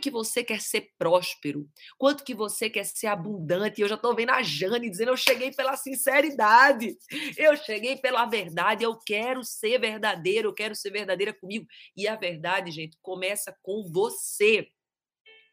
Que você quer ser próspero? Quanto que você quer ser abundante? Eu já estou vendo a Jane dizendo: eu cheguei pela sinceridade, eu cheguei pela verdade, eu quero ser verdadeiro, eu quero ser verdadeira comigo. E a verdade, gente, começa com você.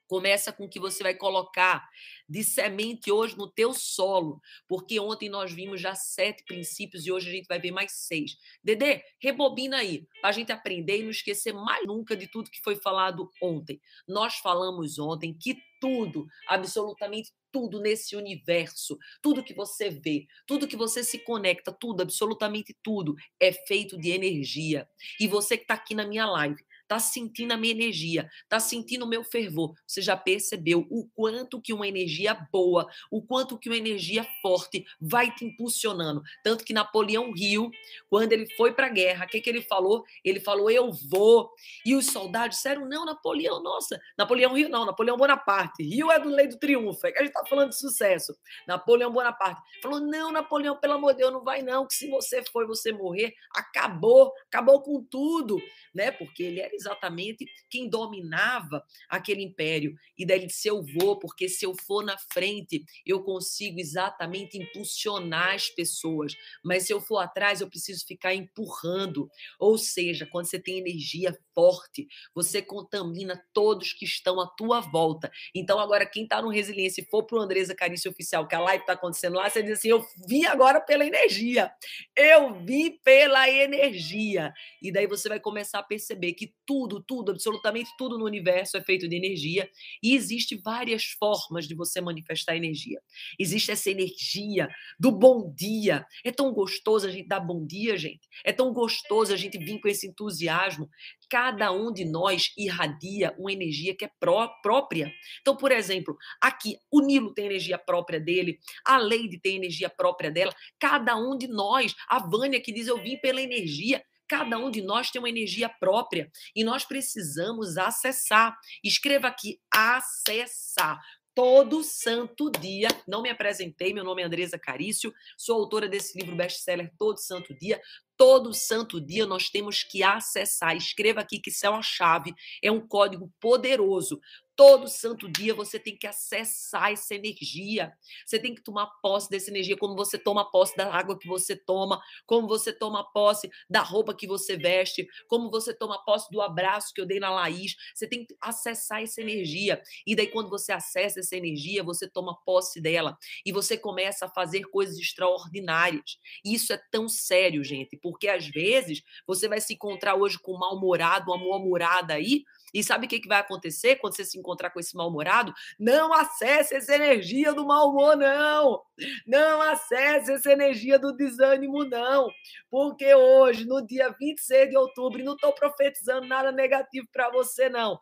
Começa com o que você vai colocar de semente hoje no teu solo, porque ontem nós vimos já sete princípios e hoje a gente vai ver mais seis. Dedê, rebobina aí, para a gente aprender e não esquecer mais nunca de tudo que foi falado ontem. Nós falamos ontem que tudo, absolutamente tudo nesse universo, tudo que você vê, tudo que você se conecta, tudo, absolutamente tudo, é feito de energia. E você que está aqui na minha live, está sentindo a minha energia, está sentindo o meu fervor. Você já percebeu o quanto que uma energia boa, o quanto que uma energia forte vai te impulsionando. Tanto que Napoleão Rio, quando ele foi para a guerra, o que, que ele falou? Ele falou, eu vou. E os soldados disseram, não, Napoleão, nossa, Napoleão Rio não, Napoleão Bonaparte. Rio é do Lei do Triunfo, é que a gente está falando de sucesso. Napoleão Bonaparte. Falou, não, Napoleão, pelo amor de Deus, não vai não, que se você for você morrer, acabou, acabou com tudo, né? Porque ele era exatamente quem dominava aquele império. E daí ele disse: Eu vou, porque se eu for na frente, eu consigo exatamente impulsionar as pessoas. Mas se eu for atrás, eu preciso ficar empurrando. Ou seja, quando você tem energia forte, você contamina todos que estão à tua volta. Então, agora, quem está no Resiliência e for para o Andresa Carício Oficial, que a live está acontecendo lá, você diz assim: Eu vi agora pela energia. Eu vi pela energia. E daí você vai começar a perceber que tudo, tudo, absolutamente tudo no universo é feito de energia e existe várias formas de você manifestar energia. Existe essa energia do bom dia. É tão gostoso a gente dar bom dia, gente. É tão gostoso a gente vir com esse entusiasmo. Cada um de nós irradia uma energia que é pró própria. Então, por exemplo, aqui o Nilo tem energia própria dele, a Leide tem energia própria dela, cada um de nós, a Vânia que diz eu vim pela energia, Cada um de nós tem uma energia própria e nós precisamos acessar. Escreva aqui: acessar todo santo dia. Não me apresentei, meu nome é Andresa Carício, sou autora desse livro best-seller Todo Santo Dia. Todo santo dia nós temos que acessar. Escreva aqui que isso é uma chave, é um código poderoso. Todo santo dia você tem que acessar essa energia. Você tem que tomar posse dessa energia, como você toma posse da água que você toma, como você toma posse da roupa que você veste, como você toma posse do abraço que eu dei na Laís. Você tem que acessar essa energia. E daí, quando você acessa essa energia, você toma posse dela e você começa a fazer coisas extraordinárias. E isso é tão sério, gente, porque às vezes você vai se encontrar hoje com um mal-humorado, uma mal-humorada aí, e sabe o que, que vai acontecer quando você se encontrar com esse mal-humorado? Não acesse essa energia do mau humor, não! Não acesse essa energia do desânimo, não! Porque hoje, no dia 26 de outubro, não estou profetizando nada negativo para você, não.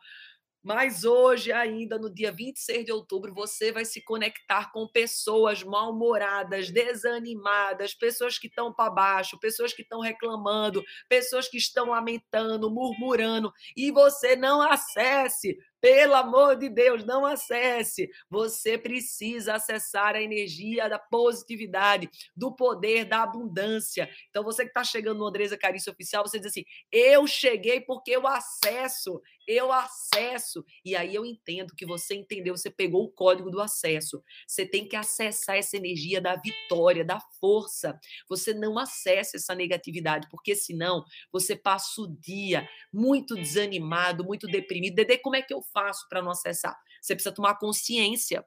Mas hoje, ainda no dia 26 de outubro, você vai se conectar com pessoas mal-humoradas, desanimadas, pessoas que estão para baixo, pessoas que estão reclamando, pessoas que estão lamentando, murmurando, e você não acesse pelo amor de Deus, não acesse. Você precisa acessar a energia da positividade, do poder, da abundância. Então, você que está chegando no Andresa Carício Oficial, você diz assim: eu cheguei porque eu acesso, eu acesso. E aí eu entendo que você entendeu, você pegou o código do acesso. Você tem que acessar essa energia da vitória, da força. Você não acessa essa negatividade, porque senão você passa o dia muito desanimado, muito deprimido. Dedê, como é que eu faço para não acessar? Você precisa tomar consciência.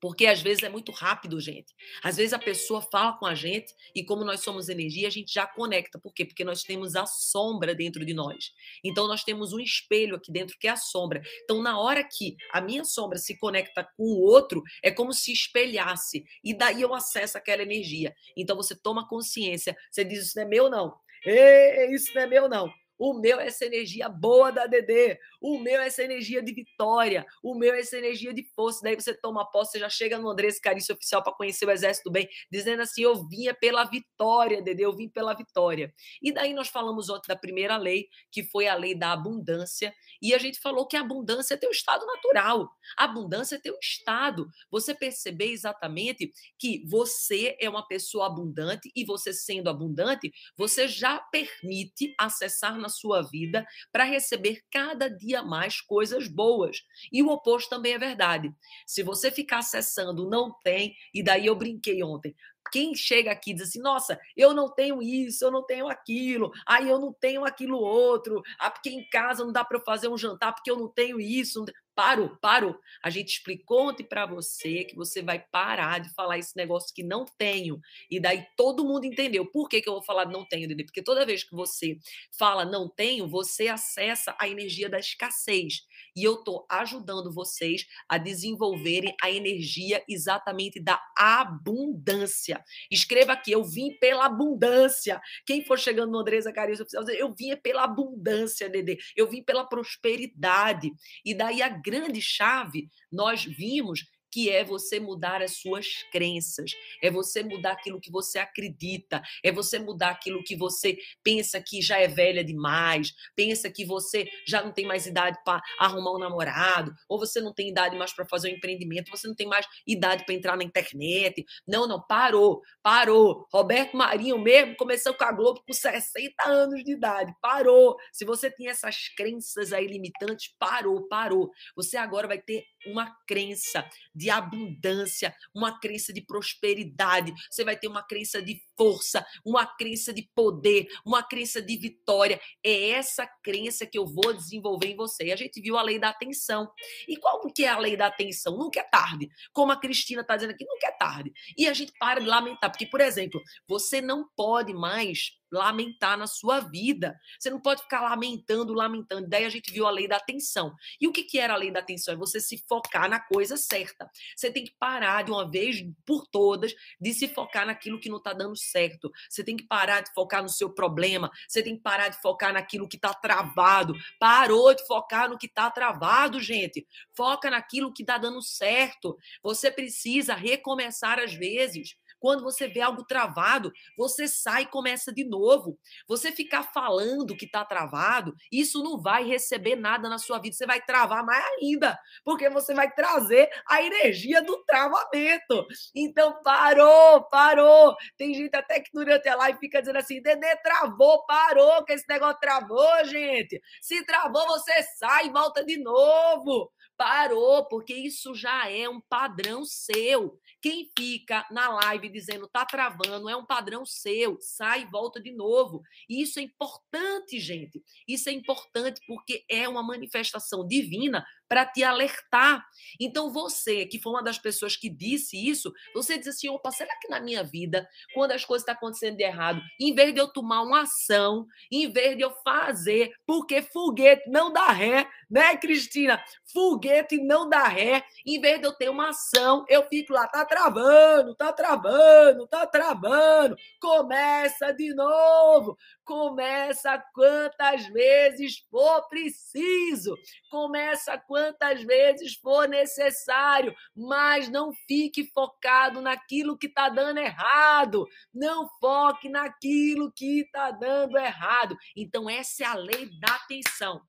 Porque às vezes é muito rápido, gente. Às vezes a pessoa fala com a gente e, como nós somos energia, a gente já conecta. Por quê? Porque nós temos a sombra dentro de nós. Então, nós temos um espelho aqui dentro que é a sombra. Então, na hora que a minha sombra se conecta com o outro, é como se espelhasse. E daí eu acesso aquela energia. Então, você toma consciência. Você diz: Isso não é meu, não. Ei, isso não é meu, não. O meu é essa energia boa da DD. O meu é essa energia de vitória. O meu é essa energia de força. Daí você toma posse, você já chega no Andrés Carício Oficial para conhecer o Exército Bem, dizendo assim: eu vinha pela vitória, DD, eu vim pela vitória. E daí nós falamos ontem da primeira lei, que foi a lei da abundância. E a gente falou que a abundância é teu estado natural. A abundância é teu estado. Você perceber exatamente que você é uma pessoa abundante e você sendo abundante, você já permite acessar na sua vida para receber cada dia mais coisas boas. E o oposto também é verdade. Se você ficar acessando não tem, e daí eu brinquei ontem, quem chega aqui diz assim, nossa, eu não tenho isso, eu não tenho aquilo, aí eu não tenho aquilo outro, ah, porque em casa não dá para eu fazer um jantar porque eu não tenho isso. Parou, parou. A gente explicou ontem para você que você vai parar de falar esse negócio que não tenho. E daí todo mundo entendeu. Por que, que eu vou falar não tenho, Dede? Porque toda vez que você fala não tenho, você acessa a energia da escassez. E eu estou ajudando vocês a desenvolverem a energia exatamente da abundância. Escreva aqui, eu vim pela abundância. Quem for chegando no Andresa Carinho eu vim pela abundância, Dede. Eu vim pela prosperidade. E daí a grande chave nós vimos que é você mudar as suas crenças, é você mudar aquilo que você acredita, é você mudar aquilo que você pensa que já é velha demais, pensa que você já não tem mais idade para arrumar um namorado, ou você não tem idade mais para fazer um empreendimento, você não tem mais idade para entrar na internet. Não, não, parou, parou. Roberto Marinho mesmo começou com a Globo com 60 anos de idade, parou. Se você tem essas crenças aí limitantes, parou, parou. Você agora vai ter uma crença de abundância, uma crença de prosperidade, você vai ter uma crença de força, uma crença de poder, uma crença de vitória. É essa crença que eu vou desenvolver em você. E a gente viu a lei da atenção. E qual que é a lei da atenção? Nunca é tarde. Como a Cristina está dizendo aqui, nunca é tarde. E a gente para de lamentar, porque, por exemplo, você não pode mais lamentar na sua vida. Você não pode ficar lamentando, lamentando. Daí a gente viu a lei da atenção. E o que, que era a lei da atenção? É você se focar na coisa certa. Você tem que parar de uma vez por todas de se focar naquilo que não está dando certo. Você tem que parar de focar no seu problema. Você tem que parar de focar naquilo que está travado. Parou de focar no que está travado, gente. Foca naquilo que está dando certo. Você precisa recomeçar às vezes. Quando você vê algo travado, você sai e começa de novo. Você ficar falando que está travado, isso não vai receber nada na sua vida. Você vai travar mais ainda, porque você vai trazer a energia do travamento. Então, parou, parou. Tem gente até que durante a live fica dizendo assim: Dedê travou, parou, que esse negócio travou, gente. Se travou, você sai e volta de novo. Parou, porque isso já é um padrão seu. Quem fica na live dizendo tá travando é um padrão seu, sai e volta de novo. E isso é importante, gente. Isso é importante porque é uma manifestação divina para te alertar. Então, você, que foi uma das pessoas que disse isso, você diz assim: opa, será que na minha vida, quando as coisas estão tá acontecendo de errado, em vez de eu tomar uma ação, em vez de eu fazer, porque foguete não dá ré, né, Cristina? Foguete não dá ré, em vez de eu ter uma ação, eu fico lá, tá travando, tá travando, tá travando, começa de novo, começa quantas vezes for preciso, começa quantas vezes for necessário, mas não fique focado naquilo que está dando errado. Não foque naquilo que está dando errado. Então, essa é a lei da atenção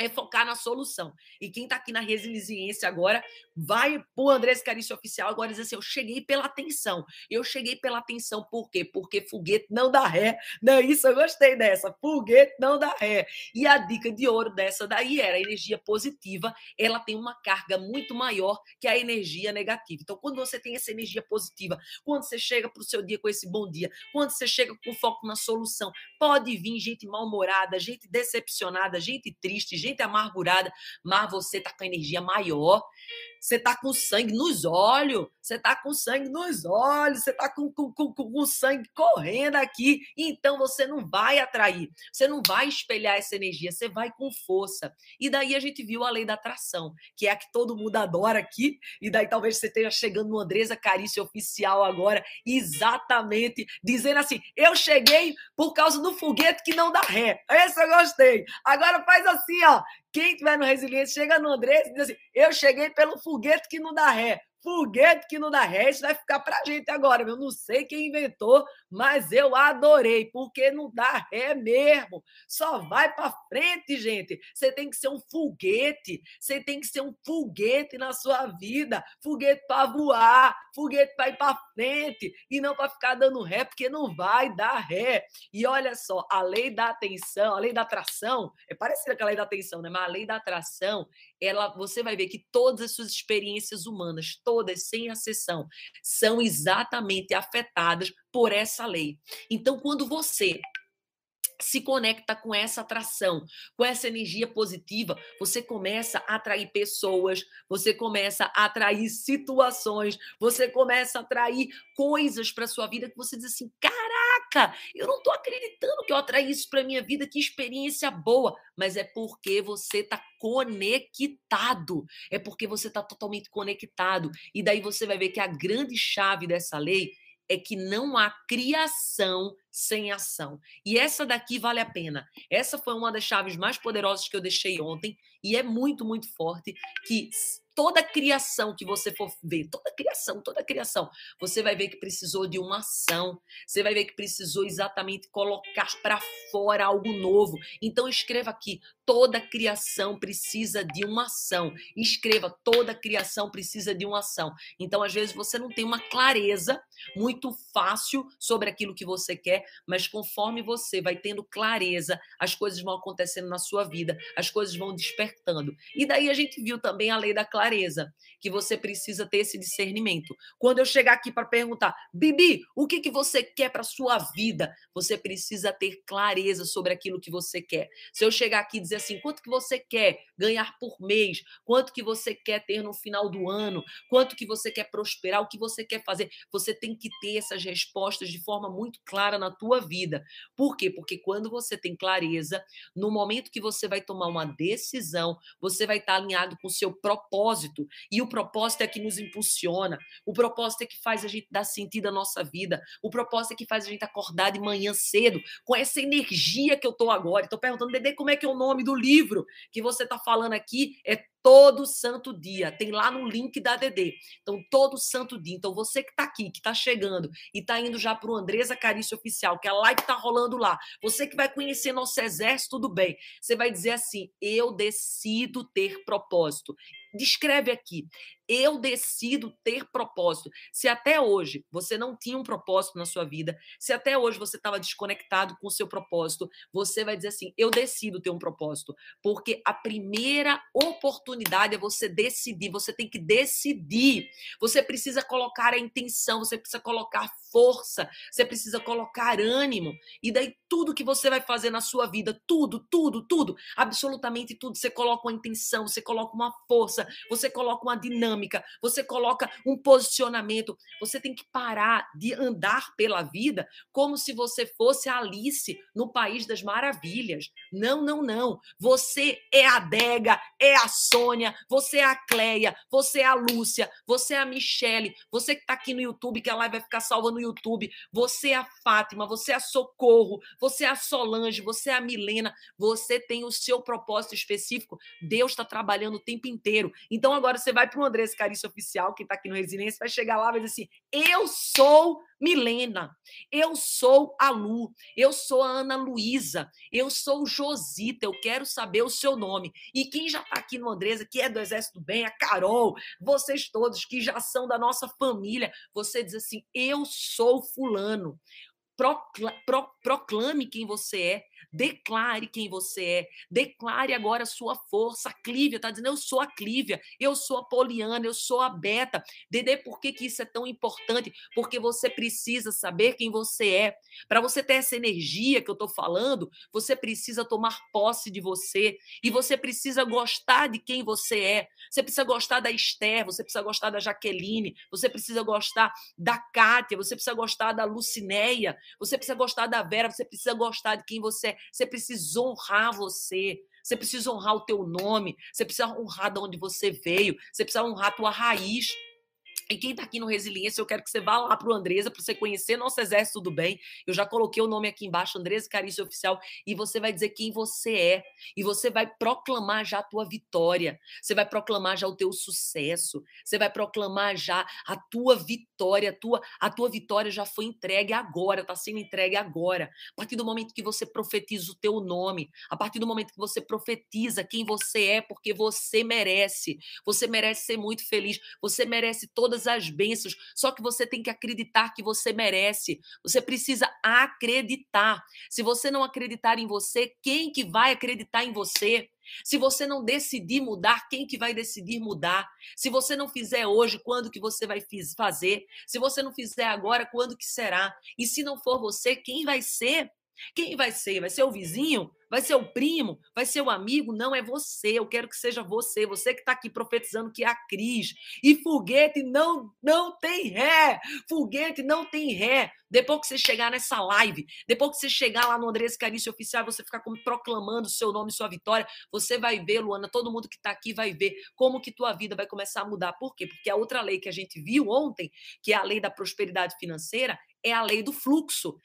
é focar na solução. E quem está aqui na resiliência agora, vai o Andrés Carício Oficial agora diz assim, eu cheguei pela atenção. Eu cheguei pela atenção por quê? Porque foguete não dá ré. Não, isso eu gostei dessa. Foguete não dá ré. E a dica de ouro dessa daí era a energia positiva, ela tem uma carga muito maior que a energia negativa. Então, quando você tem essa energia positiva, quando você chega para o seu dia com esse bom dia, quando você chega com foco na solução, pode vir gente mal-humorada, gente decepcionada, gente triste, gente gente amargurada, mas você tá com energia maior. Você tá com sangue nos olhos, você tá com sangue nos olhos, você tá com, com, com, com sangue correndo aqui. Então você não vai atrair, você não vai espelhar essa energia, você vai com força. E daí a gente viu a lei da atração, que é a que todo mundo adora aqui. E daí talvez você esteja chegando no Andresa Carício Oficial agora, exatamente dizendo assim: eu cheguei por causa do foguete que não dá ré. Esse eu gostei. Agora faz assim, ó. Quem tiver no Resiliência, chega no Andrés e diz assim: Eu cheguei pelo foguete que não dá ré. Foguete que não dá ré, isso vai ficar pra gente agora. Eu não sei quem inventou, mas eu adorei, porque não dá ré mesmo. Só vai para frente, gente. Você tem que ser um foguete. Você tem que ser um foguete na sua vida. Foguete para voar, foguete para ir para frente e não para ficar dando ré, porque não vai dar ré. E olha só, a lei da atenção, a lei da atração, é parecida com a lei da atenção, né? Mas a lei da atração, ela, você vai ver que todas as suas experiências humanas, todas, sem exceção, são exatamente afetadas por essa lei. Então, quando você se conecta com essa atração, com essa energia positiva, você começa a atrair pessoas, você começa a atrair situações, você começa a atrair coisas para sua vida que você diz assim: "Caraca, eu não estou acreditando que eu atraí isso para minha vida, que experiência boa", mas é porque você está conectado. É porque você está totalmente conectado. E daí você vai ver que a grande chave dessa lei é que não há criação sem ação. E essa daqui vale a pena. Essa foi uma das chaves mais poderosas que eu deixei ontem e é muito, muito forte que toda criação que você for ver, toda criação, toda criação, você vai ver que precisou de uma ação. Você vai ver que precisou exatamente colocar para fora algo novo. Então escreva aqui, toda criação precisa de uma ação. Escreva, toda criação precisa de uma ação. Então às vezes você não tem uma clareza muito fácil sobre aquilo que você quer, mas conforme você vai tendo clareza, as coisas vão acontecendo na sua vida, as coisas vão despertando. E daí a gente viu também a lei da clareza que você precisa ter esse discernimento. Quando eu chegar aqui para perguntar, Bibi, o que, que você quer para sua vida? Você precisa ter clareza sobre aquilo que você quer. Se eu chegar aqui e dizer assim, quanto que você quer ganhar por mês? Quanto que você quer ter no final do ano? Quanto que você quer prosperar? O que você quer fazer? Você tem que ter essas respostas de forma muito clara na tua vida. Por quê? Porque quando você tem clareza, no momento que você vai tomar uma decisão, você vai estar alinhado com o seu propósito. E o propósito é que nos impulsiona. O propósito é que faz a gente dar sentido à nossa vida. O propósito é que faz a gente acordar de manhã cedo com essa energia que eu tô agora. Estou perguntando, Dedê, como é que é o nome do livro que você está falando aqui? É todo santo dia. Tem lá no link da DD. Então, todo santo dia. Então, você que está aqui, que está chegando e está indo já para o Andresa Carício Oficial, que a live está rolando lá. Você que vai conhecer nosso exército do bem. Você vai dizer assim: eu decido ter propósito. Descreve aqui. Eu decido ter propósito. Se até hoje você não tinha um propósito na sua vida, se até hoje você estava desconectado com o seu propósito, você vai dizer assim: eu decido ter um propósito. Porque a primeira oportunidade é você decidir. Você tem que decidir. Você precisa colocar a intenção, você precisa colocar força, você precisa colocar ânimo. E daí tudo que você vai fazer na sua vida, tudo, tudo, tudo, absolutamente tudo, você coloca uma intenção, você coloca uma força, você coloca uma dinâmica, você coloca um posicionamento. Você tem que parar de andar pela vida como se você fosse Alice no País das Maravilhas. Não, não, não. Você é a Dega, é a Sônia, você é a Cleia, você é a Lúcia, você é a Michele, você que está aqui no YouTube, que a live vai ficar salva no YouTube, você é a Fátima, você é a Socorro, você é a Solange, você é a Milena, você tem o seu propósito específico. Deus está trabalhando o tempo inteiro. Então agora você vai para o Andrés Carício Oficial, que está aqui no Resiliência, vai chegar lá e vai dizer assim: eu sou Milena, eu sou a Lu, eu sou a Ana Luísa, eu sou Josita, eu quero saber o seu nome. E quem já está aqui no Andresa, que é do Exército Bem, a Carol, vocês todos que já são da nossa família, você diz assim: eu sou fulano proclame quem você é. Declare quem você é. Declare agora a sua força. A Clívia está dizendo: eu sou a Clívia, eu sou a Poliana, eu sou a Beta. Dedê, por que, que isso é tão importante? Porque você precisa saber quem você é. Para você ter essa energia que eu estou falando, você precisa tomar posse de você. E você precisa gostar de quem você é. Você precisa gostar da Esther, você precisa gostar da Jaqueline, você precisa gostar da Kátia, você precisa gostar da Lucinéia, você precisa gostar da Vera, você precisa gostar de quem você é. Você precisa honrar você. Você precisa honrar o teu nome. Você precisa honrar de onde você veio. Você precisa honrar a tua raiz. E quem está aqui no Resiliência, eu quero que você vá lá para o Andresa, para você conhecer nosso Exército do Bem. Eu já coloquei o nome aqui embaixo, Andresa Carício Oficial, e você vai dizer quem você é. E você vai proclamar já a tua vitória. Você vai proclamar já o teu sucesso. Você vai proclamar já a tua vitória. A tua, a tua vitória já foi entregue agora, está sendo entregue agora. A partir do momento que você profetiza o teu nome, a partir do momento que você profetiza quem você é, porque você merece. Você merece ser muito feliz. Você merece todas todas as bênçãos, só que você tem que acreditar que você merece. Você precisa acreditar. Se você não acreditar em você, quem que vai acreditar em você? Se você não decidir mudar, quem que vai decidir mudar? Se você não fizer hoje, quando que você vai fazer? Se você não fizer agora, quando que será? E se não for você, quem vai ser? Quem vai ser? Vai ser o vizinho? Vai ser o primo? Vai ser o amigo? Não, é você. Eu quero que seja você. Você que está aqui profetizando que é a Cris. E foguete não, não tem ré. Foguete não tem ré. Depois que você chegar nessa live, depois que você chegar lá no Andrés Carício Oficial, você ficar como proclamando seu nome sua vitória, você vai ver, Luana, todo mundo que está aqui vai ver como que tua vida vai começar a mudar. Por quê? Porque a outra lei que a gente viu ontem, que é a lei da prosperidade financeira, é a lei do fluxo.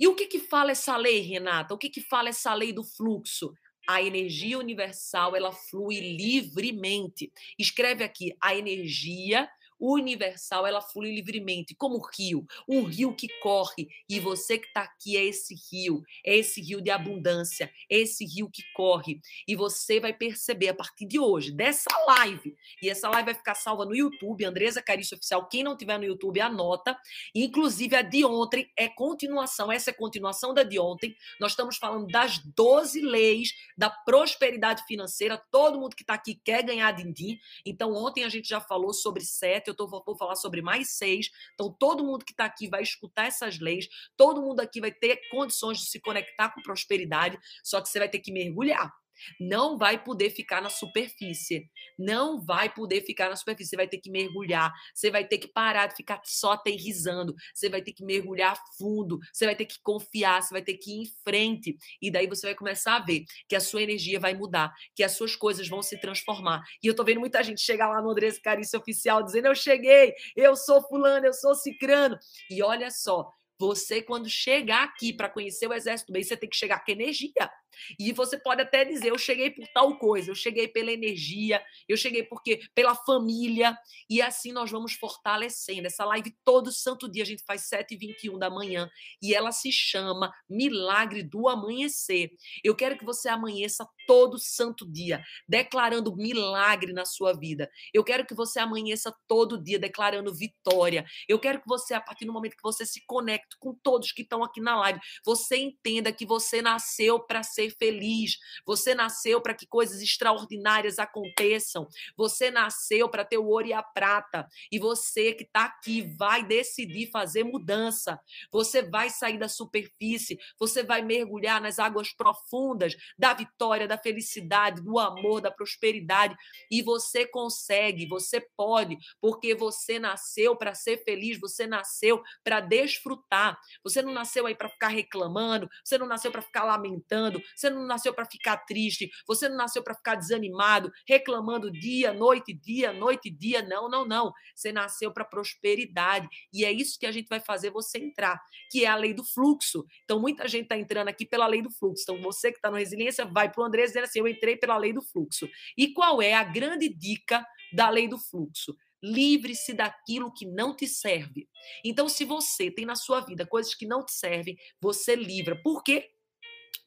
E o que, que fala essa lei, Renata? O que, que fala essa lei do fluxo? A energia universal ela flui livremente. Escreve aqui: a energia universal, ela flui livremente, como o rio, um rio que corre, e você que está aqui é esse rio, é esse rio de abundância, é esse rio que corre, e você vai perceber a partir de hoje, dessa live, e essa live vai ficar salva no YouTube, Andresa Carício Oficial, quem não tiver no YouTube, anota, inclusive a de ontem é continuação, essa é continuação da de ontem, nós estamos falando das 12 leis da prosperidade financeira, todo mundo que está aqui quer ganhar din-din, então ontem a gente já falou sobre sete, eu tô, vou falar sobre mais seis. Então, todo mundo que está aqui vai escutar essas leis, todo mundo aqui vai ter condições de se conectar com prosperidade, só que você vai ter que mergulhar. Não vai poder ficar na superfície. Não vai poder ficar na superfície. Você vai ter que mergulhar. Você vai ter que parar de ficar só aterrizando. Você vai ter que mergulhar fundo. Você vai ter que confiar. Você vai ter que ir em frente. E daí você vai começar a ver que a sua energia vai mudar, que as suas coisas vão se transformar. E eu tô vendo muita gente chegar lá no Andrés Carício Oficial dizendo: Eu cheguei, eu sou fulano, eu sou cicrano. E olha só, você, quando chegar aqui para conhecer o Exército Bem, você tem que chegar com energia. E você pode até dizer, eu cheguei por tal coisa, eu cheguei pela energia, eu cheguei porque pela família, e assim nós vamos fortalecendo. Essa live todo santo dia a gente faz 7h21 da manhã, e ela se chama Milagre do Amanhecer. Eu quero que você amanheça todo santo dia, declarando milagre na sua vida. Eu quero que você amanheça todo dia declarando vitória. Eu quero que você, a partir do momento que você se conecte com todos que estão aqui na live, você entenda que você nasceu para ser ser feliz. Você nasceu para que coisas extraordinárias aconteçam. Você nasceu para ter o ouro e a prata. E você que está aqui vai decidir fazer mudança. Você vai sair da superfície. Você vai mergulhar nas águas profundas da vitória, da felicidade, do amor, da prosperidade. E você consegue, você pode, porque você nasceu para ser feliz. Você nasceu para desfrutar. Você não nasceu aí para ficar reclamando. Você não nasceu para ficar lamentando. Você não nasceu para ficar triste, você não nasceu para ficar desanimado, reclamando dia, noite, dia, noite, dia. Não, não, não. Você nasceu para prosperidade. E é isso que a gente vai fazer você entrar, que é a lei do fluxo. Então, muita gente está entrando aqui pela lei do fluxo. Então, você que está no Resiliência, vai para o André dizendo assim: eu entrei pela lei do fluxo. E qual é a grande dica da lei do fluxo? Livre-se daquilo que não te serve. Então, se você tem na sua vida coisas que não te servem, você livra. Por quê?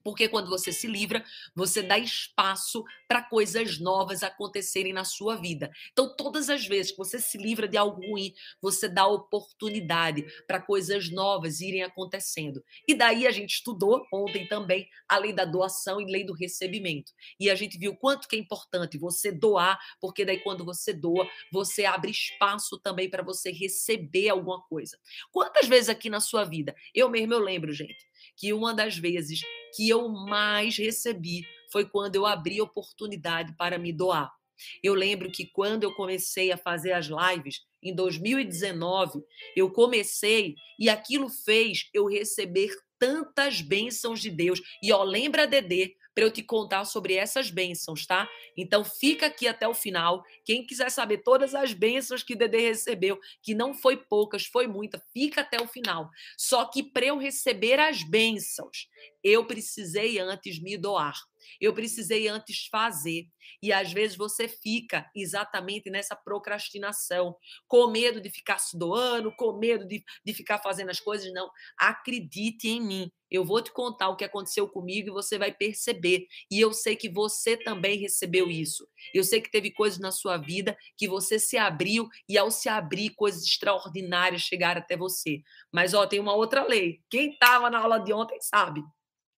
Porque quando você se livra, você dá espaço para coisas novas acontecerem na sua vida. Então, todas as vezes que você se livra de algo ruim, você dá oportunidade para coisas novas irem acontecendo. E daí a gente estudou ontem também a lei da doação e lei do recebimento. E a gente viu quanto que é importante você doar, porque daí quando você doa, você abre espaço também para você receber alguma coisa. Quantas vezes aqui na sua vida, eu mesmo eu lembro, gente, que uma das vezes que eu mais recebi foi quando eu abri oportunidade para me doar. Eu lembro que quando eu comecei a fazer as lives, em 2019, eu comecei e aquilo fez eu receber tantas bênçãos de Deus. E ó, lembra, Dedê, para eu te contar sobre essas bênçãos, tá? Então fica aqui até o final. Quem quiser saber todas as bênçãos que Dedê recebeu, que não foi poucas, foi muita, fica até o final. Só que para eu receber as bênçãos, eu precisei antes me doar. Eu precisei antes fazer. E às vezes você fica exatamente nessa procrastinação, com medo de ficar se doando, com medo de, de ficar fazendo as coisas. Não, acredite em mim. Eu vou te contar o que aconteceu comigo e você vai perceber. E eu sei que você também recebeu isso. Eu sei que teve coisas na sua vida que você se abriu e ao se abrir, coisas extraordinárias chegaram até você. Mas ó, tem uma outra lei. Quem estava na aula de ontem sabe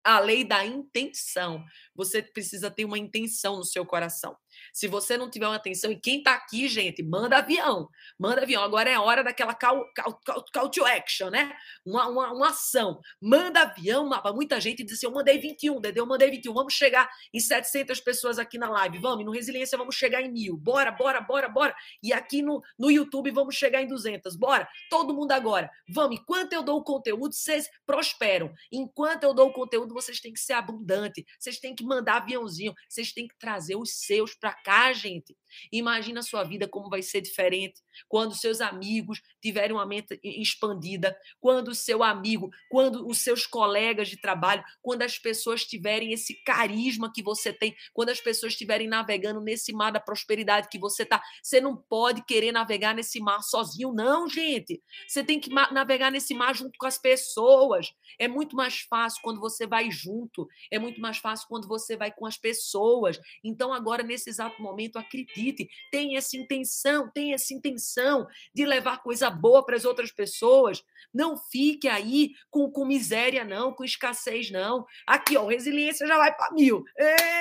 a lei da intenção. Você precisa ter uma intenção no seu coração. Se você não tiver uma atenção, e quem está aqui, gente, manda avião. Manda avião. Agora é hora daquela call, call, call, to action, né? Uma, uma, uma ação. Manda avião. Para muita gente diz assim: eu mandei 21, Dedê, eu mandei 21. Vamos chegar em 700 pessoas aqui na live. Vamos, no Resiliência vamos chegar em mil. Bora, bora, bora, bora. E aqui no, no YouTube vamos chegar em 200. Bora. Todo mundo agora. Vamos. Enquanto eu dou o conteúdo, vocês prosperam. Enquanto eu dou o conteúdo, vocês têm que ser abundante. Vocês têm que mandar aviãozinho. Vocês têm que trazer os seus para cá, gente. Imagina a sua vida como vai ser diferente quando seus amigos tiverem uma mente expandida, quando o seu amigo, quando os seus colegas de trabalho, quando as pessoas tiverem esse carisma que você tem, quando as pessoas estiverem navegando nesse mar da prosperidade que você tá. Você não pode querer navegar nesse mar sozinho, não, gente. Você tem que navegar nesse mar junto com as pessoas. É muito mais fácil quando você vai junto, é muito mais fácil quando você vai com as pessoas. Então, agora, nesse exato momento, acredite, tem essa intenção, tem essa intenção de levar coisa boa para as outras pessoas. Não fique aí com, com miséria, não, com escassez, não. Aqui, ó, resiliência já vai para mil.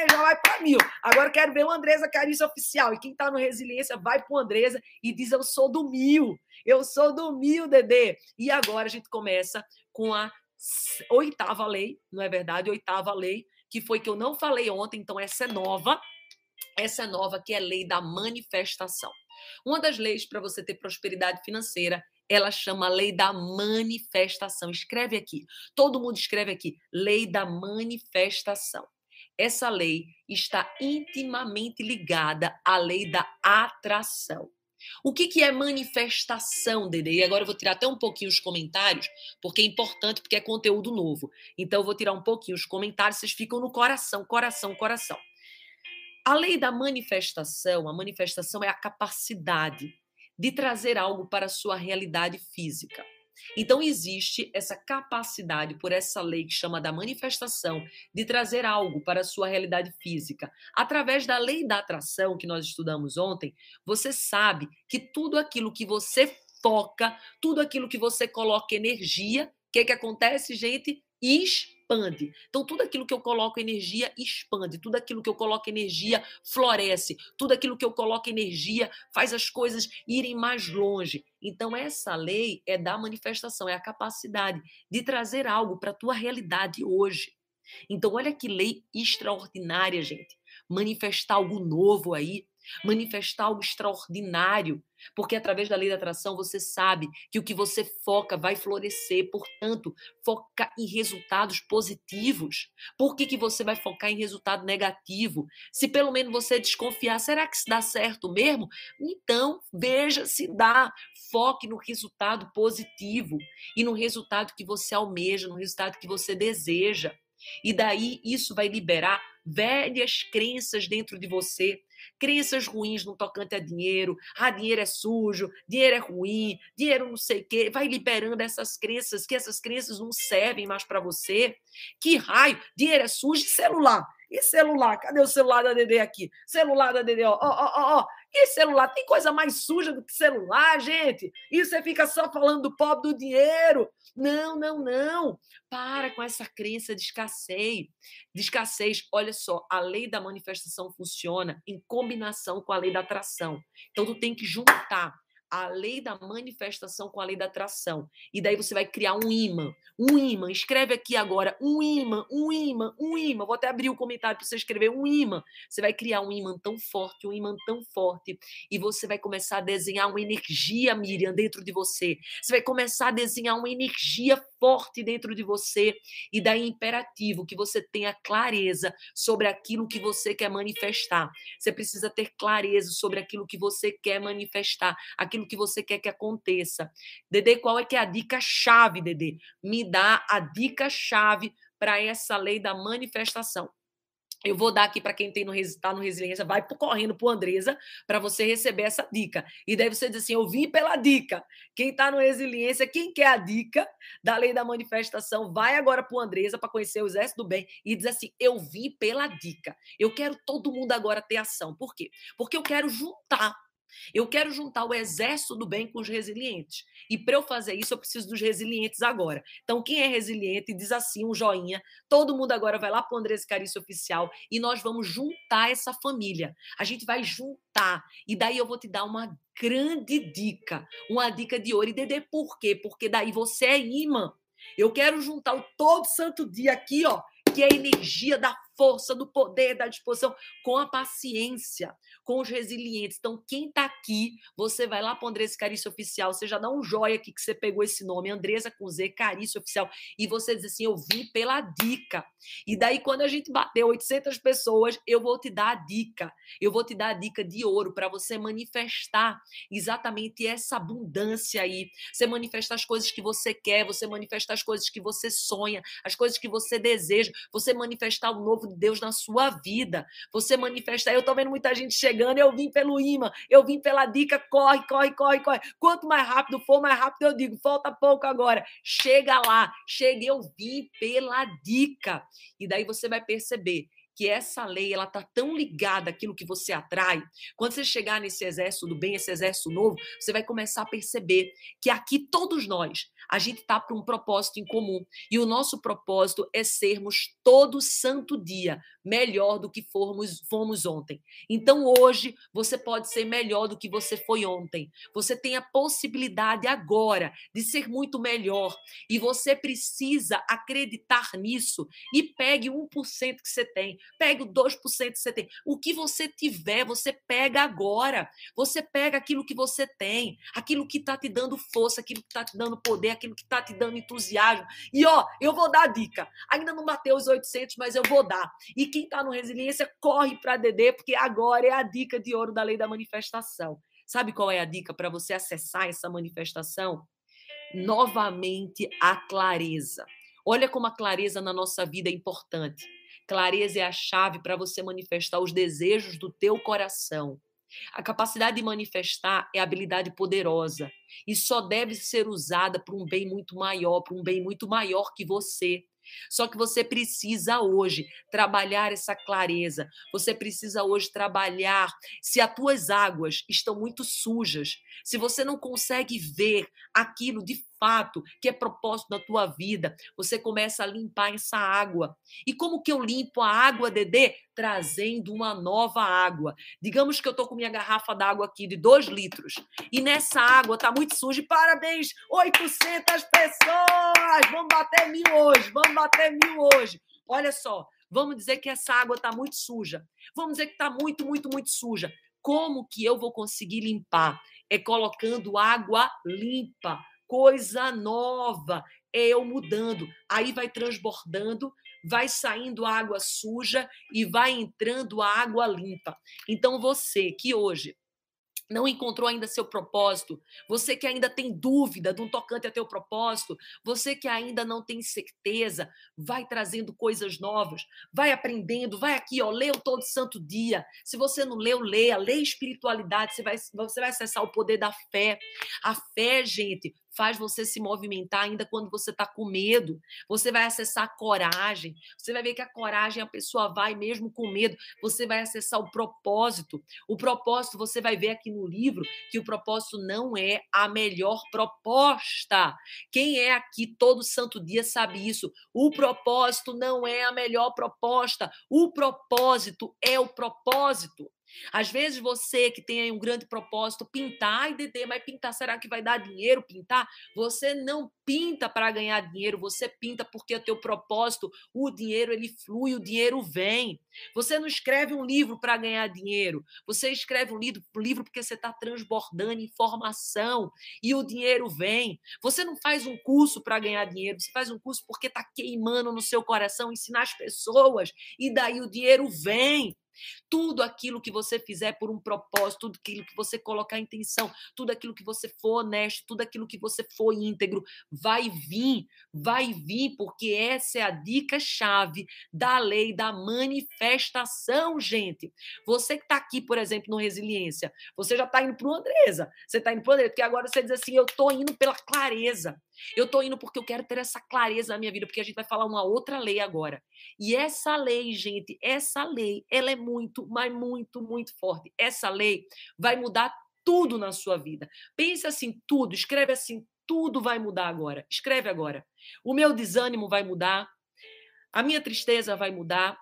Já vai para mil. Agora quero ver o Andresa Carícia Oficial. E quem está no Resiliência vai para o Andresa e diz: Eu sou do mil. Eu sou do mil, Dedê. E agora a gente começa com a oitava lei, não é verdade? Oitava lei, que foi que eu não falei ontem, então essa é nova. Essa nova, que é a lei da manifestação. Uma das leis para você ter prosperidade financeira, ela chama lei da manifestação. Escreve aqui. Todo mundo escreve aqui. Lei da manifestação. Essa lei está intimamente ligada à lei da atração. O que, que é manifestação, Dede? E agora eu vou tirar até um pouquinho os comentários, porque é importante, porque é conteúdo novo. Então eu vou tirar um pouquinho os comentários, vocês ficam no coração, coração, coração. A lei da manifestação, a manifestação é a capacidade de trazer algo para a sua realidade física. Então existe essa capacidade por essa lei que chama da manifestação de trazer algo para a sua realidade física. Através da lei da atração que nós estudamos ontem, você sabe que tudo aquilo que você foca, tudo aquilo que você coloca energia, o que que acontece, gente? Expande. Então, tudo aquilo que eu coloco energia expande, tudo aquilo que eu coloco energia floresce, tudo aquilo que eu coloco energia faz as coisas irem mais longe. Então, essa lei é da manifestação, é a capacidade de trazer algo para a tua realidade hoje. Então, olha que lei extraordinária, gente. Manifestar algo novo aí, manifestar algo extraordinário, porque através da lei da atração você sabe que o que você foca vai florescer, portanto, foca em resultados positivos. Por que, que você vai focar em resultado negativo? Se pelo menos você desconfiar, será que isso dá certo mesmo? Então, veja se dá. Foque no resultado positivo e no resultado que você almeja, no resultado que você deseja. E daí isso vai liberar velhas crenças dentro de você, crenças ruins no tocante a dinheiro. Ah, dinheiro é sujo, dinheiro é ruim, dinheiro não sei o quê. Vai liberando essas crenças, que essas crenças não servem mais para você. Que raio, dinheiro é sujo e celular. E celular? Cadê o celular da Dede aqui? Celular da Dede, ó, ó, ó, ó. E celular? Tem coisa mais suja do que celular, gente? E você fica só falando do pobre do dinheiro. Não, não, não. Para com essa crença de escassez. De escassez, olha só, a lei da manifestação funciona em combinação com a lei da atração. Então, tu tem que juntar a lei da manifestação com a lei da atração. E daí você vai criar um imã. Um imã. Escreve aqui agora um imã, um imã, um imã. Vou até abrir o um comentário para você escrever um imã. Você vai criar um imã tão forte, um imã tão forte. E você vai começar a desenhar uma energia, Miriam, dentro de você. Você vai começar a desenhar uma energia forte dentro de você. E daí é imperativo que você tenha clareza sobre aquilo que você quer manifestar. Você precisa ter clareza sobre aquilo que você quer manifestar. Aquilo aquilo que você quer que aconteça. Dedê, qual é que é a dica chave, Dedê? Me dá a dica chave para essa lei da manifestação. Eu vou dar aqui para quem tem no está no resiliência, vai correndo para Andresa para você receber essa dica. E daí você diz assim: eu vim pela dica. Quem está no resiliência, quem quer a dica da lei da manifestação, vai agora para Andresa para conhecer o exército do bem e diz assim: eu vim pela dica. Eu quero todo mundo agora ter ação. Por quê? Porque eu quero juntar eu quero juntar o exército do bem com os resilientes. E para eu fazer isso, eu preciso dos resilientes agora. Então, quem é resiliente, diz assim, um joinha. Todo mundo agora vai lá para o Andrés Carício Oficial e nós vamos juntar essa família. A gente vai juntar. E daí eu vou te dar uma grande dica. Uma dica de ouro. E Dedê, por quê? Porque daí você é imã. Eu quero juntar o todo santo dia aqui, ó, que é a energia da força, do poder, da disposição, com a paciência, com os resilientes. Então, quem está aqui, você vai lá para Andressa Carício Oficial, você já dá um joia aqui que você pegou esse nome, Andressa com Z, Carício Oficial, e você diz assim, eu vim pela dica. E daí, quando a gente bater 800 pessoas, eu vou te dar a dica. Eu vou te dar a dica de ouro para você manifestar exatamente essa abundância aí. Você manifestar as coisas que você quer, você manifestar as coisas que você sonha, as coisas que você deseja, você manifestar o novo de Deus na sua vida. Você manifestar. Eu estou vendo muita gente chegando, eu vim pelo imã, eu vim pela dica, corre, corre, corre, corre. Quanto mais rápido for, mais rápido eu digo, falta pouco agora. Chega lá, cheguei, eu vim pela dica. E daí você vai perceber que essa lei ela tá tão ligada àquilo que você atrai. Quando você chegar nesse exército do bem, esse exército novo, você vai começar a perceber que aqui todos nós a gente tá para um propósito em comum e o nosso propósito é sermos todo santo dia melhor do que formos, fomos ontem. Então hoje você pode ser melhor do que você foi ontem. Você tem a possibilidade agora de ser muito melhor e você precisa acreditar nisso e pegue 1% que você tem, pegue o 2% que você tem. O que você tiver, você pega agora. Você pega aquilo que você tem, aquilo que está te dando força, aquilo que está te dando poder, aquilo que está te dando entusiasmo. E ó, eu vou dar a dica. Ainda não bateu os 800, mas eu vou dar. E quem está no Resiliência, corre para DD, porque agora é a dica de ouro da lei da manifestação. Sabe qual é a dica para você acessar essa manifestação? Novamente, a clareza. Olha como a clareza na nossa vida é importante. Clareza é a chave para você manifestar os desejos do teu coração. A capacidade de manifestar é habilidade poderosa e só deve ser usada para um bem muito maior, para um bem muito maior que você. Só que você precisa hoje trabalhar essa clareza. Você precisa hoje trabalhar se as tuas águas estão muito sujas, se você não consegue ver aquilo de fato que é propósito da tua vida, você começa a limpar essa água. E como que eu limpo a água, Dedê? Trazendo uma nova água. Digamos que eu tô com minha garrafa d'água aqui de 2 litros e nessa água tá muito suja. E parabéns, 800 pessoas! Vamos bater mil hoje, vamos bater mil hoje. Olha só, vamos dizer que essa água tá muito suja. Vamos dizer que tá muito, muito, muito suja. Como que eu vou conseguir limpar? É colocando água limpa coisa nova, é eu mudando. Aí vai transbordando, vai saindo água suja e vai entrando água limpa. Então você que hoje não encontrou ainda seu propósito, você que ainda tem dúvida de um tocante a teu propósito, você que ainda não tem certeza, vai trazendo coisas novas, vai aprendendo, vai aqui, ó, leu todo santo dia. Se você não leu, leia, lê espiritualidade, você vai, você vai acessar o poder da fé. A fé, gente, faz você se movimentar ainda quando você está com medo. Você vai acessar a coragem. Você vai ver que a coragem a pessoa vai mesmo com medo. Você vai acessar o propósito. O propósito, você vai ver aqui no livro que o propósito não é a melhor proposta. Quem é aqui todo santo dia sabe isso. O propósito não é a melhor proposta. O propósito é o propósito. Às vezes você que tem um grande propósito, pintar, ai, Dedê, mas pintar, será que vai dar dinheiro pintar? Você não pinta para ganhar dinheiro, você pinta porque é teu propósito, o dinheiro ele flui, o dinheiro vem. Você não escreve um livro para ganhar dinheiro, você escreve um livro, um livro porque você está transbordando informação e o dinheiro vem. Você não faz um curso para ganhar dinheiro, você faz um curso porque está queimando no seu coração ensinar as pessoas e daí o dinheiro vem. Tudo aquilo que você fizer por um propósito, tudo aquilo que você colocar intenção, tudo aquilo que você for honesto, tudo aquilo que você for íntegro, vai vir, vai vir, porque essa é a dica-chave da lei da manifestação, gente. Você que está aqui, por exemplo, no Resiliência, você já está indo para o Andresa, você está indo para o Andresa, porque agora você diz assim: eu estou indo pela clareza. Eu estou indo porque eu quero ter essa clareza na minha vida, porque a gente vai falar uma outra lei agora. E essa lei, gente, essa lei, ela é muito, mas muito, muito forte. Essa lei vai mudar tudo na sua vida. Pense assim, tudo, escreve assim, tudo vai mudar agora. Escreve agora. O meu desânimo vai mudar, a minha tristeza vai mudar,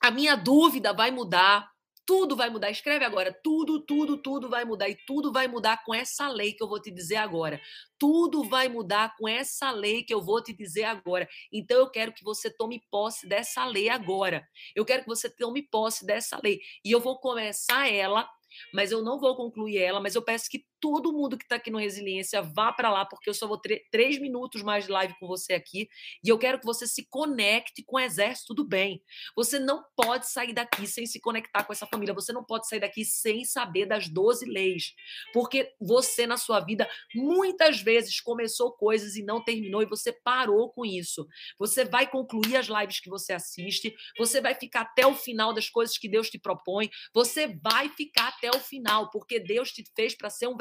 a minha dúvida vai mudar, tudo vai mudar. Escreve agora. Tudo, tudo, tudo vai mudar. E tudo vai mudar com essa lei que eu vou te dizer agora. Tudo vai mudar com essa lei que eu vou te dizer agora. Então eu quero que você tome posse dessa lei agora. Eu quero que você tome posse dessa lei. E eu vou começar ela mas eu não vou concluir ela, mas eu peço que todo mundo que está aqui no Resiliência vá para lá, porque eu só vou ter três minutos mais de live com você aqui, e eu quero que você se conecte com o Exército do Bem. Você não pode sair daqui sem se conectar com essa família, você não pode sair daqui sem saber das 12 leis, porque você na sua vida muitas vezes começou coisas e não terminou, e você parou com isso. Você vai concluir as lives que você assiste, você vai ficar até o final das coisas que Deus te propõe, você vai ficar até o final, porque Deus te fez para ser um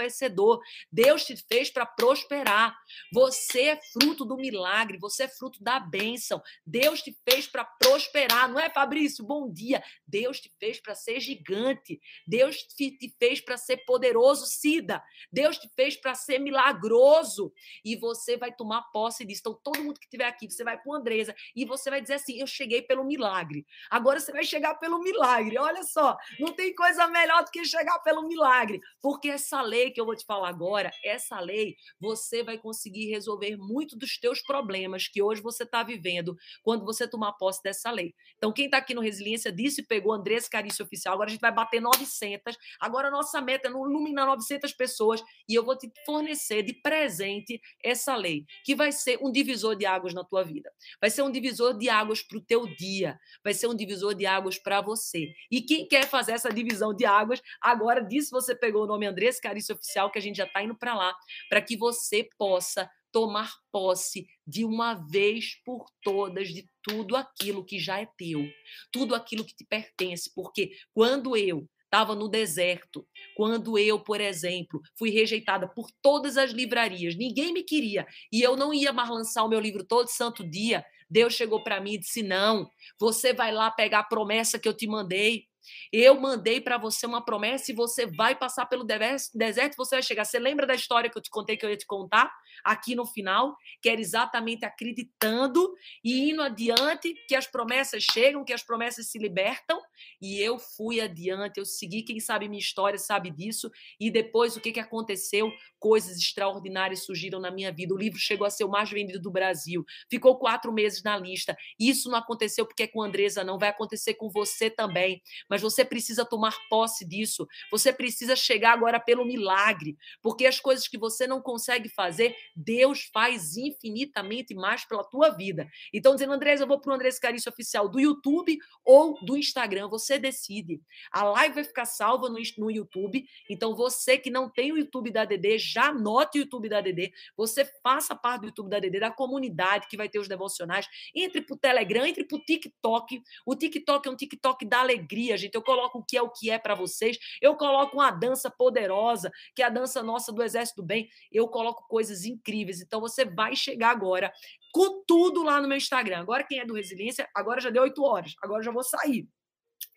Deus te fez para prosperar. Você é fruto do milagre, você é fruto da bênção. Deus te fez para prosperar, não é, Fabrício? Bom dia. Deus te fez para ser gigante. Deus te fez para ser poderoso, Cida. Deus te fez para ser milagroso. E você vai tomar posse disso. Então, todo mundo que estiver aqui, você vai com Andresa e você vai dizer assim: Eu cheguei pelo milagre. Agora você vai chegar pelo milagre. Olha só, não tem coisa melhor do que chegar pelo milagre. Porque essa lei que eu vou te falar agora, essa lei, você vai conseguir resolver muito dos teus problemas que hoje você está vivendo quando você tomar posse dessa lei. Então, quem está aqui no Resiliência disse pegou Andressa Carício Oficial. Agora a gente vai bater 900. Agora a nossa meta é iluminar 900 pessoas e eu vou te fornecer de presente essa lei, que vai ser um divisor de águas na tua vida. Vai ser um divisor de águas para o teu dia. Vai ser um divisor de águas para você. E quem quer fazer essa divisão de águas, Agora, disso você pegou o nome Andrés Carício Oficial, que a gente já está indo para lá, para que você possa tomar posse de uma vez por todas de tudo aquilo que já é teu, tudo aquilo que te pertence, porque quando eu estava no deserto, quando eu, por exemplo, fui rejeitada por todas as livrarias, ninguém me queria e eu não ia mais lançar o meu livro todo santo dia, Deus chegou para mim e disse: Não, você vai lá pegar a promessa que eu te mandei. Eu mandei para você uma promessa e você vai passar pelo deserto, você vai chegar. Você lembra da história que eu te contei que eu ia te contar aqui no final, que era exatamente acreditando e indo adiante que as promessas chegam, que as promessas se libertam, e eu fui adiante, eu segui, quem sabe minha história sabe disso, e depois o que que aconteceu? Coisas extraordinárias surgiram na minha vida. O livro chegou a ser o mais vendido do Brasil. Ficou quatro meses na lista. Isso não aconteceu porque é com a Andresa, não. Vai acontecer com você também. Mas mas você precisa tomar posse disso. Você precisa chegar agora pelo milagre, porque as coisas que você não consegue fazer, Deus faz infinitamente mais pela tua vida. Então, dizendo, Andrés, eu vou para o Andrés Carício Oficial do YouTube ou do Instagram, você decide. A live vai ficar salva no, no YouTube, então você que não tem o YouTube da DD, já anote o YouTube da DD, você faça parte do YouTube da DD, da comunidade que vai ter os devocionais, entre para o Telegram, entre para o TikTok. O TikTok é um TikTok da alegria, gente. Eu coloco o que é o que é para vocês. Eu coloco uma dança poderosa, que é a dança nossa do Exército do Bem. Eu coloco coisas incríveis. Então você vai chegar agora com tudo lá no meu Instagram. Agora quem é do Resiliência, agora já deu oito horas. Agora já vou sair.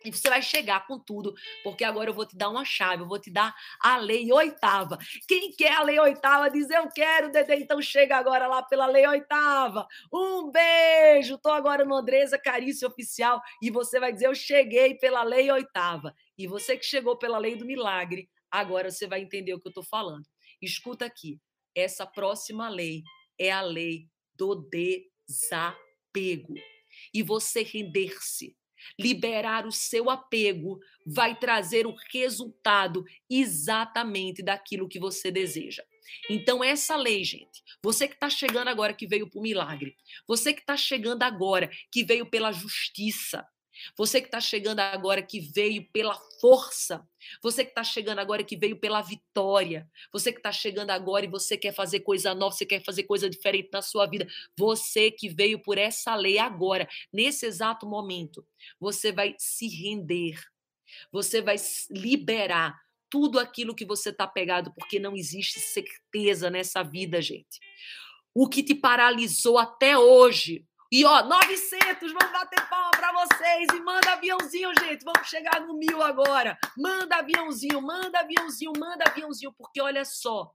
E você vai chegar com tudo, porque agora eu vou te dar uma chave, eu vou te dar a lei oitava. Quem quer a lei oitava diz eu quero, Dede, então chega agora lá pela lei oitava. Um beijo, tô agora no Andresa Carício Oficial e você vai dizer eu cheguei pela lei oitava. E você que chegou pela lei do milagre, agora você vai entender o que eu tô falando. Escuta aqui, essa próxima lei é a lei do desapego. E você render-se Liberar o seu apego vai trazer o resultado exatamente daquilo que você deseja. Então, essa lei, gente, você que está chegando agora que veio o milagre, você que está chegando agora que veio pela justiça, você que está chegando agora que veio pela força. Você que está chegando agora que veio pela vitória. Você que está chegando agora e você quer fazer coisa nova, você quer fazer coisa diferente na sua vida. Você que veio por essa lei agora, nesse exato momento. Você vai se render. Você vai liberar tudo aquilo que você está pegado, porque não existe certeza nessa vida, gente. O que te paralisou até hoje e ó, 900, vamos bater palma para vocês e manda aviãozinho, gente. Vamos chegar no mil agora. Manda aviãozinho, manda aviãozinho, manda aviãozinho, porque olha só,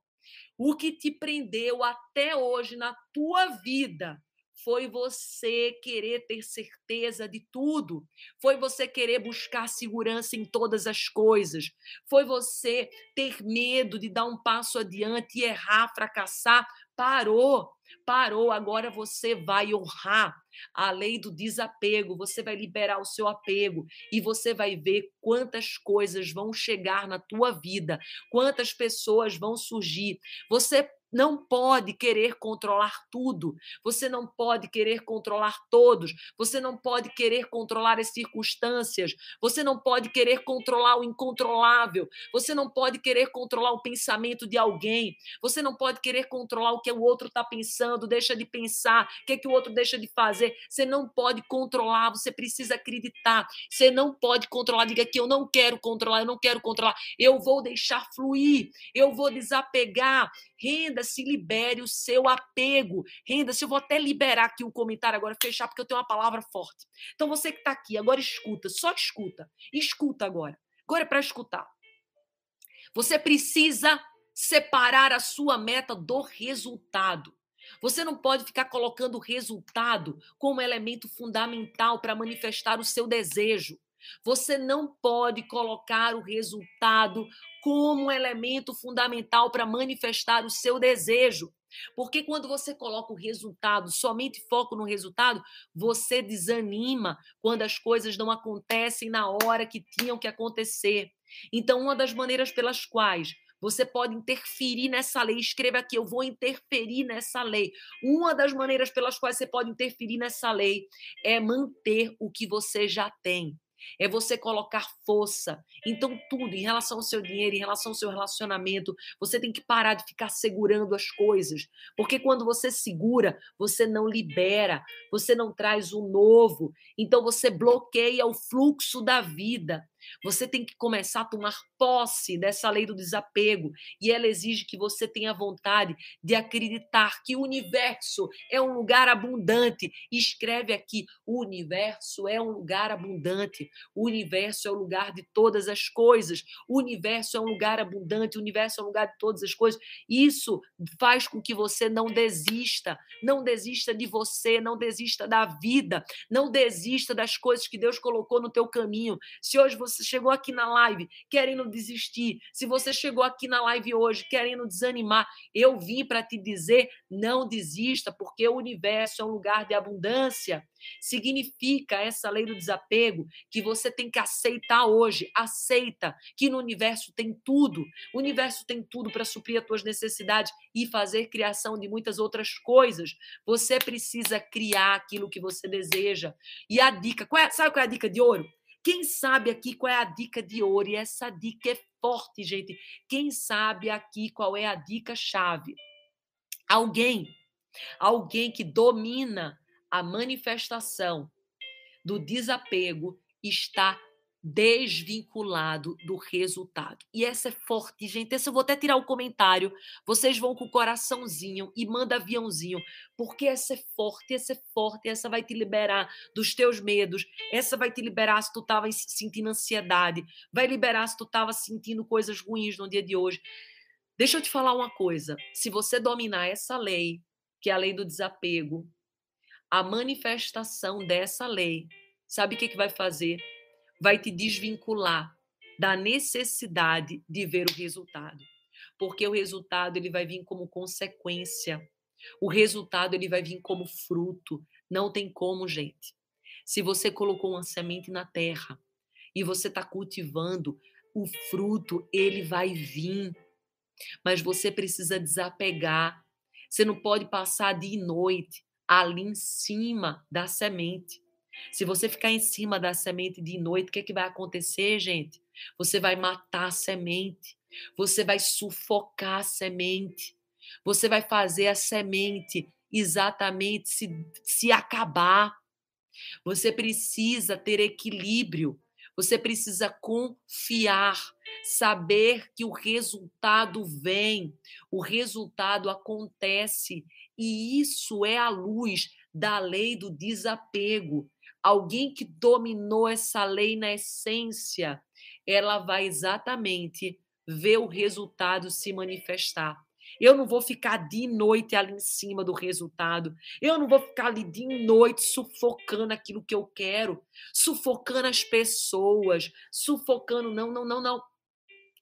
o que te prendeu até hoje na tua vida foi você querer ter certeza de tudo, foi você querer buscar segurança em todas as coisas, foi você ter medo de dar um passo adiante e errar, fracassar. Parou, parou, agora você vai honrar a lei do desapego, você vai liberar o seu apego e você vai ver quantas coisas vão chegar na tua vida, quantas pessoas vão surgir. Você não pode querer controlar tudo, você não pode querer controlar todos, você não pode querer controlar as circunstâncias, você não pode querer controlar o incontrolável, você não pode querer controlar o pensamento de alguém, você não pode querer controlar o que o outro está pensando, deixa de pensar, o que, é que o outro deixa de fazer, você não pode controlar, você precisa acreditar, você não pode controlar, diga que eu não quero controlar, eu não quero controlar, eu vou deixar fluir, eu vou desapegar, Renda-se, libere o seu apego. Renda-se, eu vou até liberar aqui um comentário agora, fechar, porque eu tenho uma palavra forte. Então, você que está aqui, agora escuta, só escuta. Escuta agora. Agora é para escutar. Você precisa separar a sua meta do resultado. Você não pode ficar colocando o resultado como elemento fundamental para manifestar o seu desejo. Você não pode colocar o resultado como elemento fundamental para manifestar o seu desejo. Porque quando você coloca o resultado, somente foco no resultado, você desanima quando as coisas não acontecem na hora que tinham que acontecer. Então, uma das maneiras pelas quais você pode interferir nessa lei. Escreva aqui, eu vou interferir nessa lei. Uma das maneiras pelas quais você pode interferir nessa lei é manter o que você já tem é você colocar força. Então, tudo em relação ao seu dinheiro, em relação ao seu relacionamento, você tem que parar de ficar segurando as coisas. Porque quando você segura, você não libera, você não traz o novo. Então, você bloqueia o fluxo da vida. Você tem que começar a tomar posse dessa lei do desapego e ela exige que você tenha vontade de acreditar que o universo é um lugar abundante. Escreve aqui: o universo é um lugar abundante. O universo é o lugar de todas as coisas. O universo é um lugar abundante. O universo é um lugar de todas as coisas. Isso faz com que você não desista. Não desista de você, não desista da vida, não desista das coisas que Deus colocou no teu caminho. Se hoje você você chegou aqui na live querendo desistir, se você chegou aqui na live hoje querendo desanimar, eu vim para te dizer: não desista, porque o universo é um lugar de abundância. Significa essa lei do desapego que você tem que aceitar hoje. Aceita que no universo tem tudo. O universo tem tudo para suprir as tuas necessidades e fazer criação de muitas outras coisas. Você precisa criar aquilo que você deseja. E a dica, qual é, sabe qual é a dica de ouro? Quem sabe aqui qual é a dica de ouro? E essa dica é forte, gente. Quem sabe aqui qual é a dica chave? Alguém, alguém que domina a manifestação do desapego está desvinculado do resultado. E essa é forte, gente. Essa eu vou até tirar o comentário. Vocês vão com o coraçãozinho e manda aviãozinho, porque essa é forte, essa é forte, essa vai te liberar dos teus medos, essa vai te liberar se tu estava sentindo ansiedade, vai liberar se tu estava sentindo coisas ruins no dia de hoje. Deixa eu te falar uma coisa. Se você dominar essa lei, que é a lei do desapego, a manifestação dessa lei, sabe o que, que vai fazer? Vai te desvincular da necessidade de ver o resultado. Porque o resultado ele vai vir como consequência. O resultado ele vai vir como fruto. Não tem como, gente. Se você colocou uma semente na terra e você está cultivando, o fruto ele vai vir. Mas você precisa desapegar. Você não pode passar dia e noite ali em cima da semente. Se você ficar em cima da semente de noite, o que, é que vai acontecer, gente? Você vai matar a semente. Você vai sufocar a semente. Você vai fazer a semente exatamente se, se acabar. Você precisa ter equilíbrio. Você precisa confiar, saber que o resultado vem, o resultado acontece e isso é a luz da lei do desapego. Alguém que dominou essa lei na essência, ela vai exatamente ver o resultado se manifestar. Eu não vou ficar de noite ali em cima do resultado. Eu não vou ficar ali de noite sufocando aquilo que eu quero, sufocando as pessoas, sufocando. Não, não, não, não.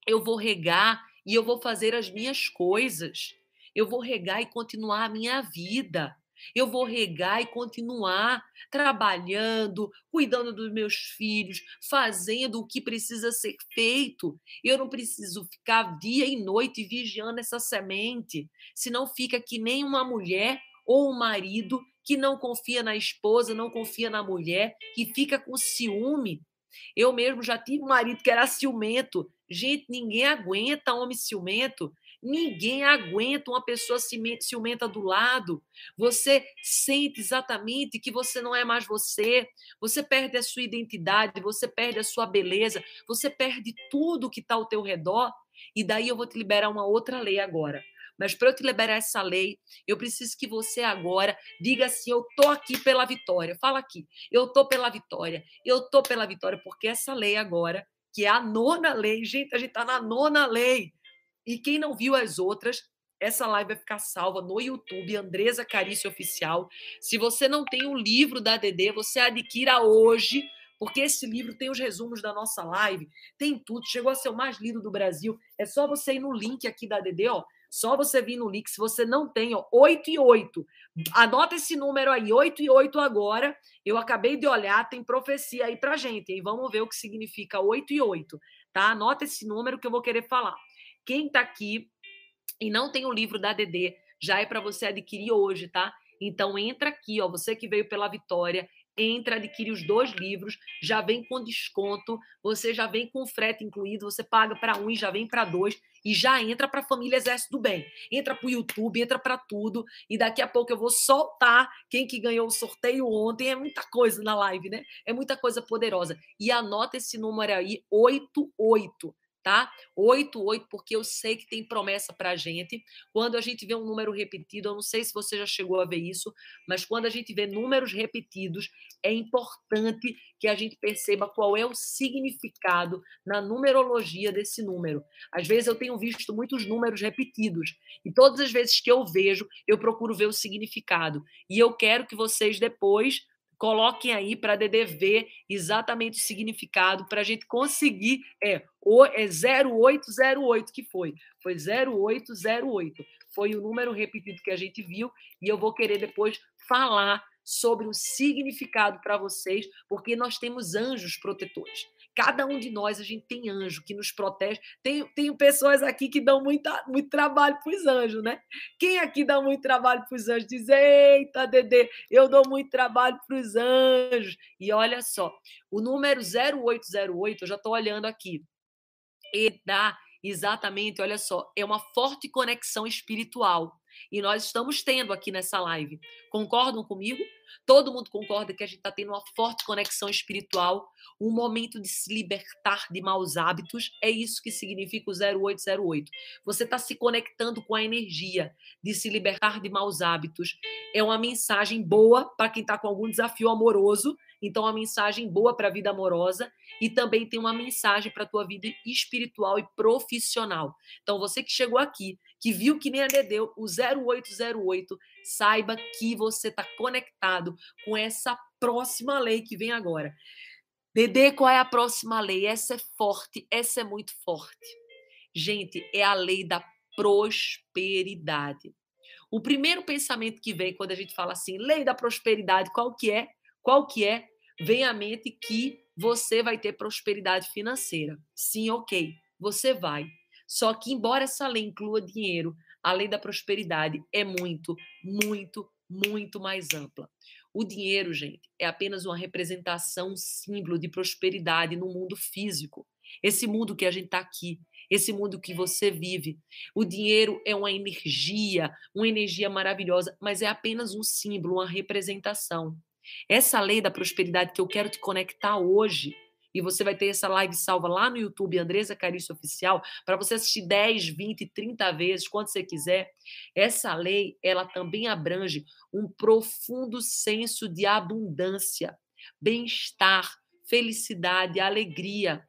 Eu vou regar e eu vou fazer as minhas coisas. Eu vou regar e continuar a minha vida. Eu vou regar e continuar trabalhando, cuidando dos meus filhos, fazendo o que precisa ser feito. Eu não preciso ficar dia e noite vigiando essa semente, senão fica que nem uma mulher ou um marido que não confia na esposa, não confia na mulher, que fica com ciúme. Eu mesmo já tive um marido que era ciumento. Gente, ninguém aguenta homem ciumento. Ninguém aguenta uma pessoa ciumenta do lado. Você sente exatamente que você não é mais você. Você perde a sua identidade, você perde a sua beleza, você perde tudo que está ao teu redor. E daí eu vou te liberar uma outra lei agora. Mas para eu te liberar essa lei, eu preciso que você agora diga assim: eu tô aqui pela vitória. Fala aqui, eu tô pela vitória. Eu tô pela vitória porque essa lei agora, que é a nona lei, gente, a gente tá na nona lei. E quem não viu as outras, essa live vai ficar salva no YouTube, Andresa Carício Oficial. Se você não tem o livro da DD, você adquira hoje, porque esse livro tem os resumos da nossa live, tem tudo, chegou a ser o mais lido do Brasil. É só você ir no link aqui da DD, ó. Só você vir no link, se você não tem, ó, 8 e 8. Anota esse número aí, 8 e 8 agora. Eu acabei de olhar, tem profecia aí pra gente, hein? Vamos ver o que significa 8 e 8, tá? Anota esse número que eu vou querer falar. Quem está aqui e não tem o livro da DD, já é para você adquirir hoje, tá? Então entra aqui, ó, você que veio pela Vitória, entra, adquire os dois livros, já vem com desconto, você já vem com frete incluído, você paga para um e já vem para dois e já entra para a família Exército do Bem. Entra para o YouTube, entra para tudo e daqui a pouco eu vou soltar quem que ganhou o sorteio ontem. É muita coisa na live, né? É muita coisa poderosa. E anota esse número aí, 88 tá? 88, porque eu sei que tem promessa para a gente. Quando a gente vê um número repetido, eu não sei se você já chegou a ver isso, mas quando a gente vê números repetidos, é importante que a gente perceba qual é o significado na numerologia desse número. Às vezes eu tenho visto muitos números repetidos, e todas as vezes que eu vejo, eu procuro ver o significado. E eu quero que vocês depois Coloquem aí para Dedê ver exatamente o significado para a gente conseguir. É, o, é 0808 que foi. Foi 0808. Foi o número repetido que a gente viu. E eu vou querer depois falar sobre o significado para vocês, porque nós temos anjos protetores. Cada um de nós, a gente tem anjo que nos protege. Tem, tem pessoas aqui que dão muita, muito trabalho para os anjos, né? Quem aqui dá muito trabalho para os anjos? Diz, eita, Dedê, eu dou muito trabalho para os anjos. E olha só, o número 0808, eu já estou olhando aqui, ele dá exatamente, olha só, é uma forte conexão espiritual. E nós estamos tendo aqui nessa live. Concordam comigo? Todo mundo concorda que a gente está tendo uma forte conexão espiritual, um momento de se libertar de maus hábitos. É isso que significa o 0808. Você está se conectando com a energia de se libertar de maus hábitos. É uma mensagem boa para quem está com algum desafio amoroso. Então, uma mensagem boa para a vida amorosa e também tem uma mensagem para a tua vida espiritual e profissional. Então, você que chegou aqui que viu que nem a Dedeu, o 0808, saiba que você está conectado com essa próxima lei que vem agora. Dedê, qual é a próxima lei? Essa é forte, essa é muito forte. Gente, é a lei da prosperidade. O primeiro pensamento que vem quando a gente fala assim, lei da prosperidade, qual que é? Qual que é? Vem à mente que você vai ter prosperidade financeira. Sim, ok, você vai. Só que, embora essa lei inclua dinheiro, a lei da prosperidade é muito, muito, muito mais ampla. O dinheiro, gente, é apenas uma representação, um símbolo de prosperidade no mundo físico. Esse mundo que a gente está aqui, esse mundo que você vive. O dinheiro é uma energia, uma energia maravilhosa, mas é apenas um símbolo, uma representação. Essa lei da prosperidade que eu quero te conectar hoje e você vai ter essa live salva lá no YouTube, Andresa Carício Oficial, para você assistir 10, 20, 30 vezes, quando você quiser. Essa lei, ela também abrange um profundo senso de abundância, bem-estar, felicidade, alegria.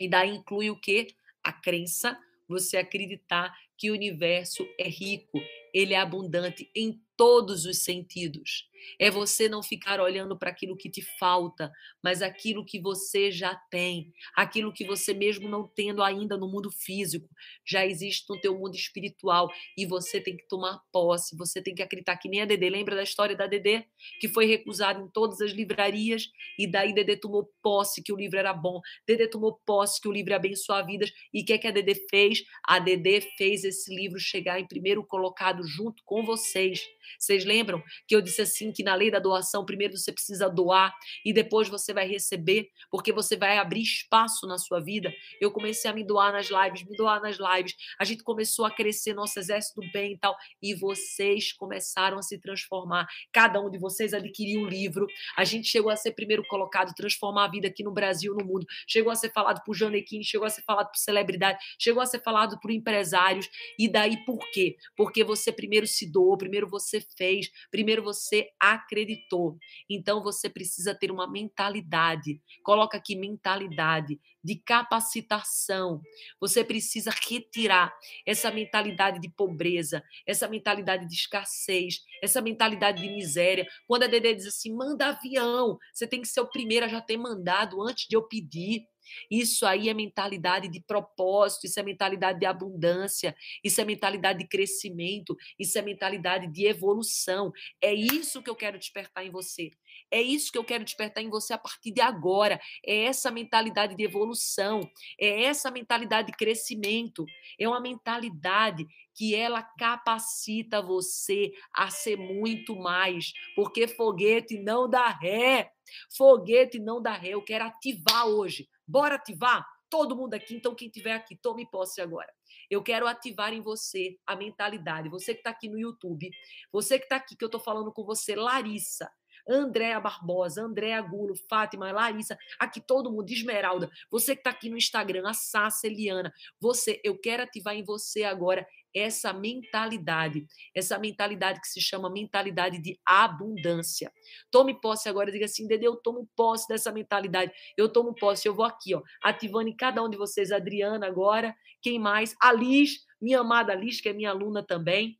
E daí inclui o quê? A crença, você acreditar que o universo é rico, ele é abundante em todos os sentidos. É você não ficar olhando para aquilo que te falta, mas aquilo que você já tem, aquilo que você mesmo não tendo ainda no mundo físico, já existe no teu mundo espiritual e você tem que tomar posse, você tem que acreditar que nem a Dedê, lembra da história da Dedê, que foi recusada em todas as livrarias e daí Dedê tomou posse que o livro era bom, Dedê tomou posse que o livro abençoa vidas e o que é que a Dedê fez? A Dedê fez esse livro chegar em primeiro colocado junto com vocês. Vocês lembram que eu disse assim que na lei da doação, primeiro você precisa doar e depois você vai receber, porque você vai abrir espaço na sua vida. Eu comecei a me doar nas lives, me doar nas lives. A gente começou a crescer nosso exército do bem e tal, e vocês começaram a se transformar. Cada um de vocês adquiriu um livro. A gente chegou a ser primeiro colocado, transformar a vida aqui no Brasil, no mundo. Chegou a ser falado por Janequim, chegou a ser falado por celebridade, chegou a ser falado por empresários. E daí por quê? Porque você primeiro se doou, primeiro você fez, primeiro você acreditou. Então você precisa ter uma mentalidade. Coloca aqui mentalidade de capacitação. Você precisa retirar essa mentalidade de pobreza, essa mentalidade de escassez, essa mentalidade de miséria. Quando a Dedé diz assim: "Manda avião", você tem que ser o primeiro a já ter mandado antes de eu pedir. Isso aí é mentalidade de propósito, isso é mentalidade de abundância, isso é mentalidade de crescimento, isso é mentalidade de evolução. É isso que eu quero despertar em você. É isso que eu quero despertar em você a partir de agora. É essa mentalidade de evolução, é essa mentalidade de crescimento, é uma mentalidade que ela capacita você a ser muito mais, porque foguete não dá ré. Foguete não dá ré. Eu quero ativar hoje Bora ativar? Todo mundo aqui, então quem tiver aqui, tome posse agora. Eu quero ativar em você a mentalidade. Você que está aqui no YouTube, você que está aqui, que eu estou falando com você, Larissa. Andréa Barbosa, Andréa Gulo, Fátima, Larissa, aqui todo mundo, Esmeralda, você que está aqui no Instagram, a Sassa, Eliana, você, eu quero ativar em você agora essa mentalidade, essa mentalidade que se chama mentalidade de abundância. Tome posse agora, diga assim, Dede, eu tomo posse dessa mentalidade, eu tomo posse, eu vou aqui, ó, ativando em cada um de vocês, Adriana agora, quem mais? A Liz, minha amada Liz, que é minha aluna também.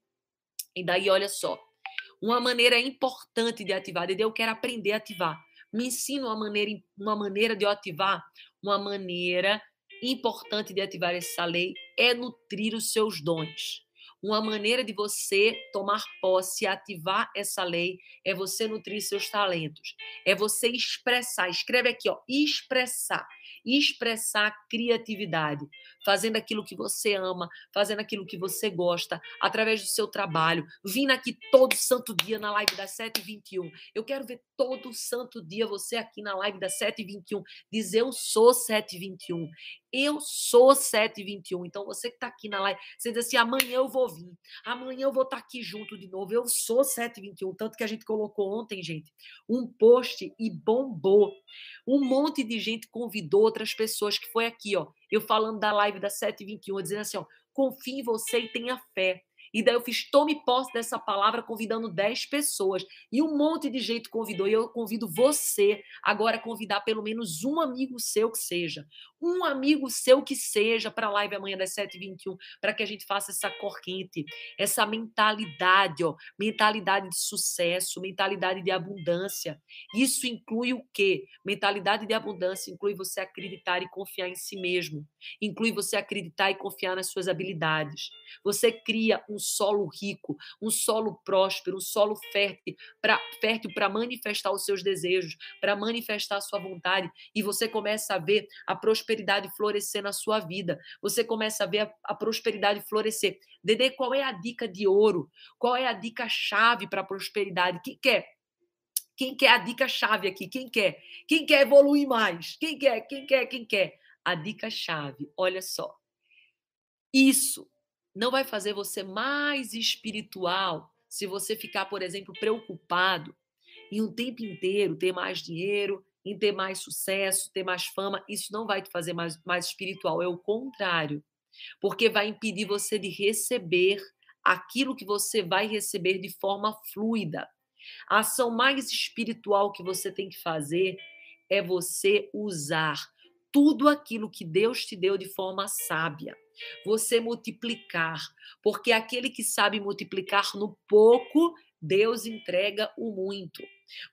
E daí, olha só, Uma maneira importante de ativar, Dede, eu quero aprender a ativar. Me ensina uma maneira, uma maneira de eu ativar, uma maneira importante de ativar essa lei é nutrir os seus dons. Uma maneira de você tomar posse ativar essa lei é você nutrir seus talentos. É você expressar. Escreve aqui, ó, expressar expressar criatividade, fazendo aquilo que você ama, fazendo aquilo que você gosta, através do seu trabalho, vindo aqui todo santo dia na live das 7h21. Eu quero ver todo santo dia você aqui na live das 7h21 dizer eu sou 7h21. Eu sou 721. Então, você que está aqui na live, você diz assim: amanhã eu vou vir, amanhã eu vou estar tá aqui junto de novo. Eu sou 721. Tanto que a gente colocou ontem, gente, um post e bombou. Um monte de gente convidou outras pessoas que foi aqui, ó. Eu falando da live da 721, dizendo assim: ó, confie em você e tenha fé. E daí eu fiz tome posse dessa palavra convidando 10 pessoas. E um monte de gente convidou. E eu convido você agora a convidar pelo menos um amigo seu que seja. Um amigo seu que seja para a live amanhã das 7h21, para que a gente faça essa corrente, essa mentalidade, ó, mentalidade de sucesso, mentalidade de abundância. Isso inclui o quê? Mentalidade de abundância inclui você acreditar e confiar em si mesmo. Inclui você acreditar e confiar nas suas habilidades. Você cria um solo rico, um solo próspero, um solo fértil para fértil para manifestar os seus desejos, para manifestar a sua vontade, e você começa a ver a prosperidade florescer na sua vida. Você começa a ver a, a prosperidade florescer. Dede, qual é a dica de ouro? Qual é a dica chave para a prosperidade? Quem quer? Quem quer a dica chave aqui? Quem quer? Quem quer evoluir mais? Quem quer? Quem quer? Quem quer? A dica chave, olha só. Isso não vai fazer você mais espiritual se você ficar, por exemplo, preocupado em um tempo inteiro ter mais dinheiro, em ter mais sucesso, ter mais fama. Isso não vai te fazer mais, mais espiritual, é o contrário. Porque vai impedir você de receber aquilo que você vai receber de forma fluida. A ação mais espiritual que você tem que fazer é você usar tudo aquilo que Deus te deu de forma sábia. Você multiplicar, porque aquele que sabe multiplicar no pouco, Deus entrega o muito.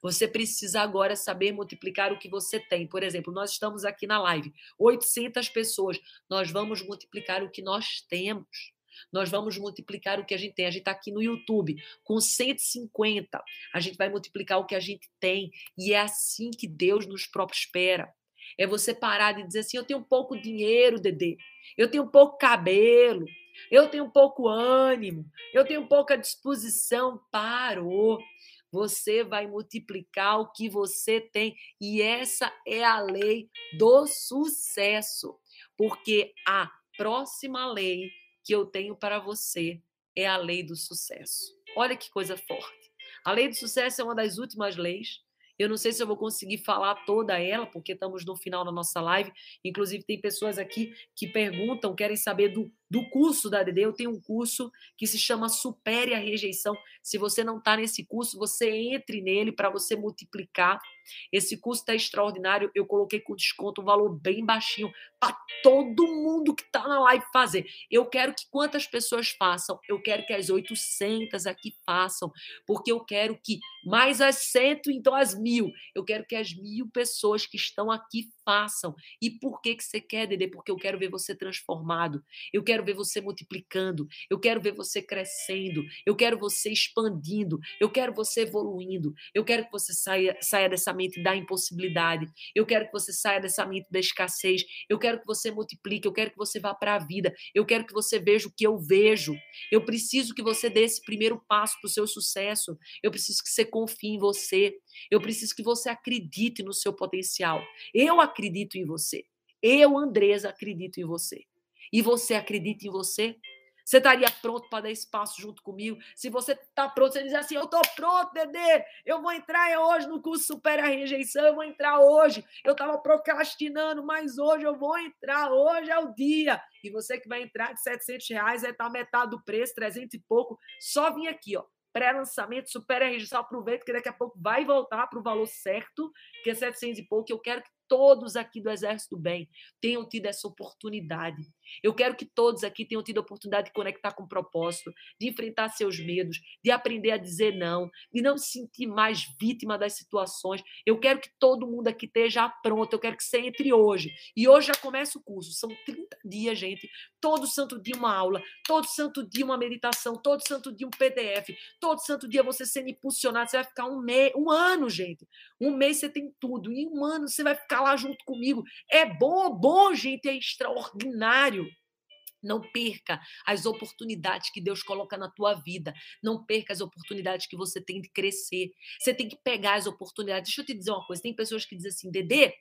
Você precisa agora saber multiplicar o que você tem. Por exemplo, nós estamos aqui na live, 800 pessoas. Nós vamos multiplicar o que nós temos. Nós vamos multiplicar o que a gente tem. A gente está aqui no YouTube com 150. A gente vai multiplicar o que a gente tem. E é assim que Deus nos prospera. É você parar de dizer assim: eu tenho pouco dinheiro, Dedê, eu tenho pouco cabelo, eu tenho pouco ânimo, eu tenho pouca disposição. Parou. Você vai multiplicar o que você tem. E essa é a lei do sucesso. Porque a próxima lei que eu tenho para você é a lei do sucesso. Olha que coisa forte. A lei do sucesso é uma das últimas leis eu não sei se eu vou conseguir falar toda ela, porque estamos no final da nossa live. Inclusive, tem pessoas aqui que perguntam, querem saber do, do curso da DD. Eu tenho um curso que se chama Supere a Rejeição. Se você não está nesse curso, você entre nele para você multiplicar. Esse curso está extraordinário. Eu coloquei com desconto um valor bem baixinho para todo mundo que está na live fazer. Eu quero que quantas pessoas façam? Eu quero que as 800 aqui façam, porque eu quero que mais as 100, então as mil. Eu quero que as mil pessoas que estão aqui façam. E por que, que você quer, Dede? Porque eu quero ver você transformado. Eu quero ver você multiplicando. Eu quero ver você crescendo. Eu quero você expandindo. Eu quero você evoluindo. Eu quero que você saia, saia dessa mente da impossibilidade. Eu quero que você saia dessa mente da escassez. Eu quero que você multiplique. Eu quero que você vá para a vida. Eu quero que você veja o que eu vejo. Eu preciso que você dê esse primeiro passo para o seu sucesso. Eu preciso que você confie em você. Eu preciso que você acredite no seu potencial. Eu acredito acredito em você. Eu, Andresa, acredito em você. E você acredita em você? Você estaria pronto para dar espaço junto comigo? Se você está pronto, você diz assim: Eu estou pronto, Dedê. Eu vou entrar hoje no curso Supera a Rejeição. Eu vou entrar hoje. Eu estava procrastinando, mas hoje eu vou entrar. Hoje é o dia. E você que vai entrar de 700 reais, vai estar metade do preço, 300 e pouco. Só vim aqui, ó pré-lançamento, super registro, aproveita que daqui a pouco vai voltar para o valor certo, que é 700 e pouco. Eu quero que todos aqui do Exército do Bem tenham tido essa oportunidade. Eu quero que todos aqui tenham tido a oportunidade de conectar com o propósito, de enfrentar seus medos, de aprender a dizer não, de não se sentir mais vítima das situações. Eu quero que todo mundo aqui esteja pronto, eu quero que você entre hoje. E hoje já começa o curso. São 30 dias, gente. Todo santo dia uma aula, todo santo dia uma meditação, todo santo dia um PDF, todo santo dia você sendo impulsionado. Você vai ficar um, mês, um ano, gente. Um mês você tem tudo. E um ano você vai ficar lá junto comigo. É bom, bom, gente, é extraordinário. Não perca as oportunidades que Deus coloca na tua vida. Não perca as oportunidades que você tem de crescer. Você tem que pegar as oportunidades. Deixa eu te dizer uma coisa: tem pessoas que dizem assim, Dedê,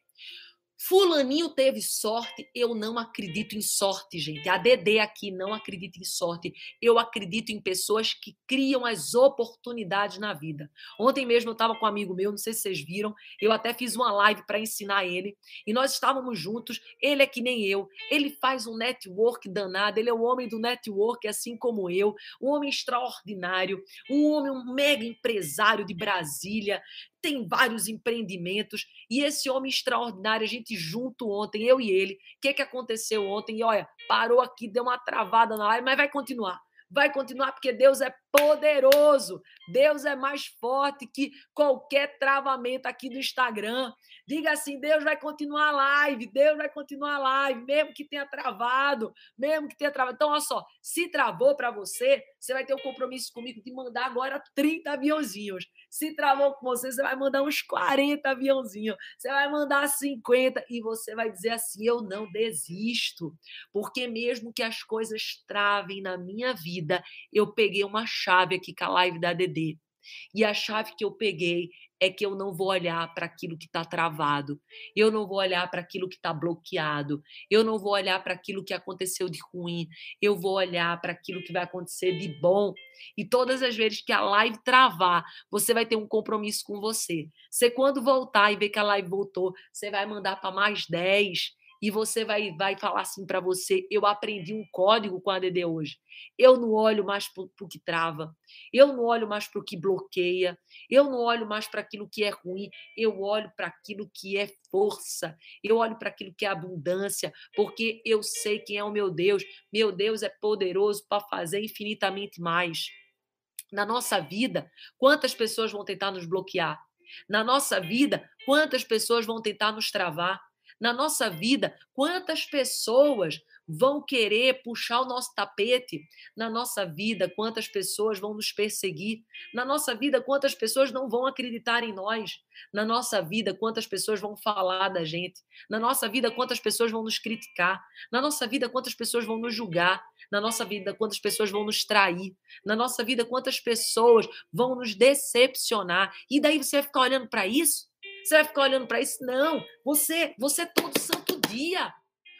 Fulaninho teve sorte, eu não acredito em sorte, gente. A DD aqui não acredita em sorte. Eu acredito em pessoas que criam as oportunidades na vida. Ontem mesmo eu estava com um amigo meu, não sei se vocês viram, eu até fiz uma live para ensinar ele, e nós estávamos juntos. Ele é que nem eu, ele faz um network danado, ele é o homem do network, assim como eu, um homem extraordinário, um homem, um mega empresário de Brasília tem vários empreendimentos e esse homem extraordinário, a gente junto ontem, eu e ele, o que, que aconteceu ontem? E olha, parou aqui, deu uma travada na live, mas vai continuar. Vai continuar porque Deus é poderoso. Deus é mais forte que qualquer travamento aqui do Instagram. Diga assim: Deus vai continuar a live, Deus vai continuar a live, mesmo que tenha travado, mesmo que tenha travado. Então, olha só, se travou para você, você vai ter um compromisso comigo de mandar agora 30 aviãozinhos. Se travou com você, você vai mandar uns 40 aviãozinhos. Você vai mandar 50 e você vai dizer assim: eu não desisto. Porque mesmo que as coisas travem na minha vida, eu peguei uma chave aqui com a live da DD. E a chave que eu peguei é que eu não vou olhar para aquilo que está travado, eu não vou olhar para aquilo que está bloqueado, eu não vou olhar para aquilo que aconteceu de ruim, eu vou olhar para aquilo que vai acontecer de bom. E todas as vezes que a live travar, você vai ter um compromisso com você. Você, quando voltar e ver que a live voltou, você vai mandar para mais 10, e você vai, vai falar assim para você: eu aprendi um código com a DD hoje. Eu não olho mais para o que trava, eu não olho mais para o que bloqueia, eu não olho mais para aquilo que é ruim, eu olho para aquilo que é força, eu olho para aquilo que é abundância, porque eu sei quem é o meu Deus. Meu Deus é poderoso para fazer infinitamente mais. Na nossa vida, quantas pessoas vão tentar nos bloquear? Na nossa vida, quantas pessoas vão tentar nos travar? Na nossa vida, quantas pessoas vão querer puxar o nosso tapete na nossa vida, quantas pessoas vão nos perseguir, na nossa vida, quantas pessoas não vão acreditar em nós, na nossa vida, quantas pessoas vão falar da gente, na nossa vida, quantas pessoas vão nos criticar, na nossa vida, quantas pessoas vão nos julgar, na nossa vida, quantas pessoas vão nos trair, na nossa vida, quantas pessoas vão nos decepcionar, e daí você vai ficar olhando para isso? Você vai ficar olhando para isso? Não. Você, você é todo santo dia.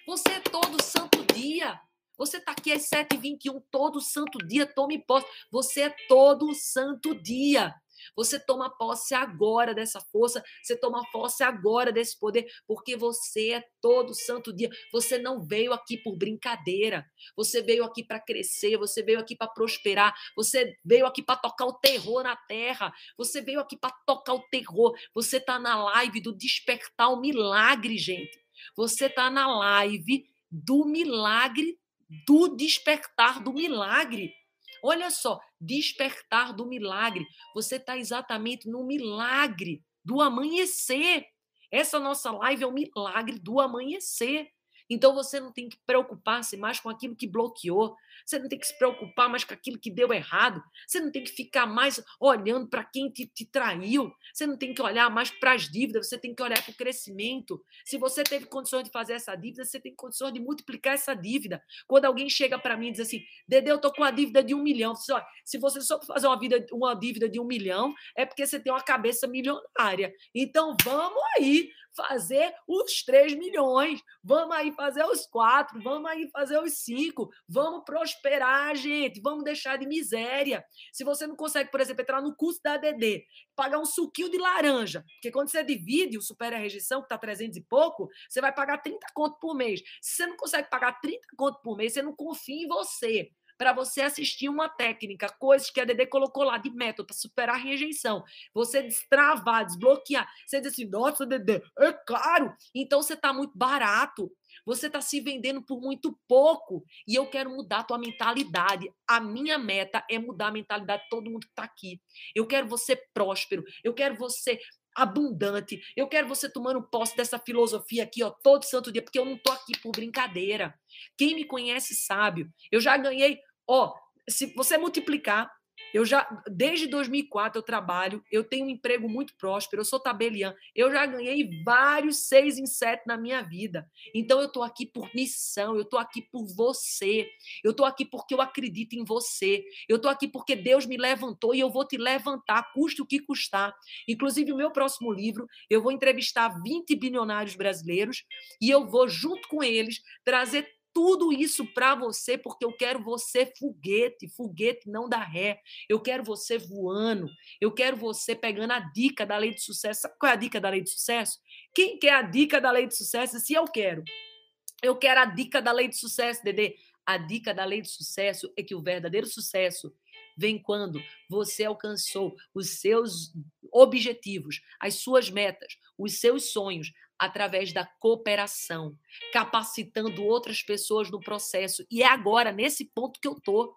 Você é todo santo dia. Você está aqui às 7h21 todo santo dia. Tome posse. Você é todo santo dia. Você toma posse agora dessa força, você toma posse agora desse poder, porque você é todo santo dia. Você não veio aqui por brincadeira. Você veio aqui para crescer, você veio aqui para prosperar, você veio aqui para tocar o terror na terra. Você veio aqui para tocar o terror. Você está na live do despertar o milagre, gente. Você está na live do milagre, do despertar do milagre. Olha só, despertar do milagre. Você está exatamente no milagre do amanhecer. Essa nossa live é o milagre do amanhecer. Então você não tem que preocupar-se mais com aquilo que bloqueou, você não tem que se preocupar mais com aquilo que deu errado, você não tem que ficar mais olhando para quem te, te, traiu, você não tem que olhar mais para as dívidas, você tem que olhar para o crescimento. Se você teve condições de fazer essa dívida, você tem condições de multiplicar essa dívida. Quando alguém chega para mim e diz assim, Dede, eu estou com a dívida de um milhão, se você só fazer uma, vida, uma dívida de um milhão, é porque você tem uma cabeça milionária. Então vamos aí, fazer os 3 milhões, vamos aí fazer os 4, vamos aí fazer os 5, vamos prosperar, gente, vamos deixar de miséria. Se você não consegue, por exemplo, entrar no curso da ADD, pagar um suquinho de laranja, porque quando você divide o supera a rejeição, que está 300 e pouco, você vai pagar 30 conto por mês. Se você não consegue pagar 30 conto por mês, você não confia em você. Para você assistir uma técnica, coisas que a Dede colocou lá de método para superar a rejeição. Você destravar, desbloquear. Você diz assim, nossa, Dede, é caro. Então você está muito barato. Você está se vendendo por muito pouco. E eu quero mudar a tua mentalidade. A minha meta é mudar a mentalidade de todo mundo que está aqui. Eu quero você próspero. Eu quero você abundante. Eu quero você tomando posse dessa filosofia aqui, ó, todo santo dia, porque eu não tô aqui por brincadeira. Quem me conhece sabe. Eu já ganhei, ó, se você multiplicar eu já, desde 2004 eu trabalho, eu tenho um emprego muito próspero, eu sou tabeliã, eu já ganhei vários seis em sete na minha vida. Então eu estou aqui por missão, eu estou aqui por você, eu estou aqui porque eu acredito em você, eu estou aqui porque Deus me levantou e eu vou te levantar, custe o que custar. Inclusive, o meu próximo livro, eu vou entrevistar 20 bilionários brasileiros e eu vou, junto com eles, trazer tudo isso para você, porque eu quero você foguete, foguete não dá ré. Eu quero você voando. Eu quero você pegando a dica da lei de sucesso. Sabe qual é a dica da lei de sucesso? Quem quer a dica da lei de sucesso? Se eu quero. Eu quero a dica da lei de sucesso, Dedê. A dica da lei de sucesso é que o verdadeiro sucesso vem quando você alcançou os seus objetivos, as suas metas, os seus sonhos, através da cooperação, capacitando outras pessoas no processo. E é agora, nesse ponto que eu tô.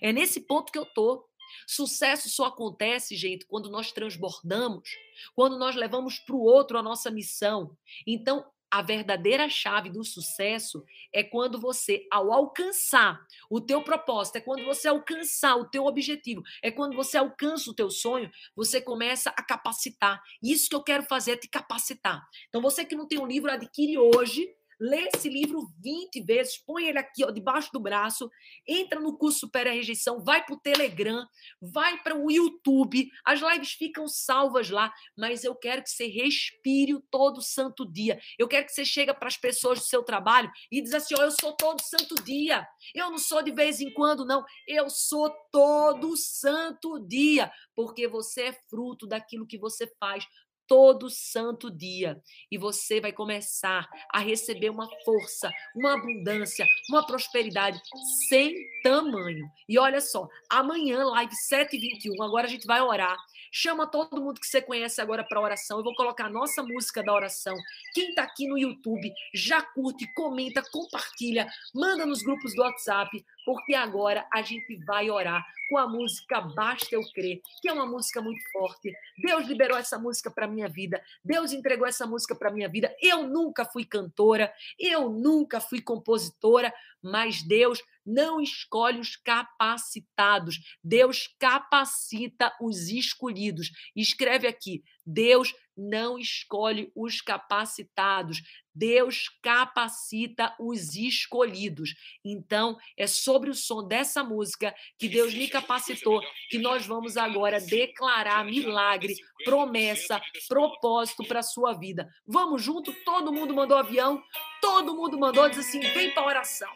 É nesse ponto que eu tô. Sucesso só acontece, gente, quando nós transbordamos, quando nós levamos para o outro a nossa missão. Então, a verdadeira chave do sucesso é quando você, ao alcançar o teu propósito, é quando você alcançar o teu objetivo, é quando você alcança o teu sonho, você começa a capacitar. Isso que eu quero fazer é te capacitar. Então, você que não tem um livro, adquire hoje lê esse livro 20 vezes, põe ele aqui ó, debaixo do braço, entra no curso Supera a Rejeição, vai para o Telegram, vai para o YouTube, as lives ficam salvas lá, mas eu quero que você respire todo santo dia. Eu quero que você chegue para as pessoas do seu trabalho e diz assim: ó, eu sou todo santo dia. Eu não sou de vez em quando, não. Eu sou todo santo dia, porque você é fruto daquilo que você faz todo santo dia. E você vai começar a receber uma força, uma abundância, uma prosperidade sem tamanho. E olha só, amanhã, live 7h21, agora a gente vai orar. Chama todo mundo que você conhece agora para oração. Eu vou colocar a nossa música da oração. Quem está aqui no YouTube, já curte, comenta, compartilha, manda nos grupos do WhatsApp, porque agora a gente vai orar com a música Basta Eu Crer, que é uma música muito forte. Deus liberou essa música para minha vida. Deus entregou essa música para minha vida. Eu nunca fui cantora, eu nunca fui compositora, mas Deus não escolhe os capacitados, Deus capacita os escolhidos. Escreve aqui: Deus não escolhe os capacitados, Deus capacita os escolhidos. Então, é sobre o som dessa música que Deus me capacitou que nós vamos agora declarar milagre, promessa, propósito para a sua vida. Vamos junto? Todo mundo mandou avião, todo mundo mandou, diz assim: vem para a oração.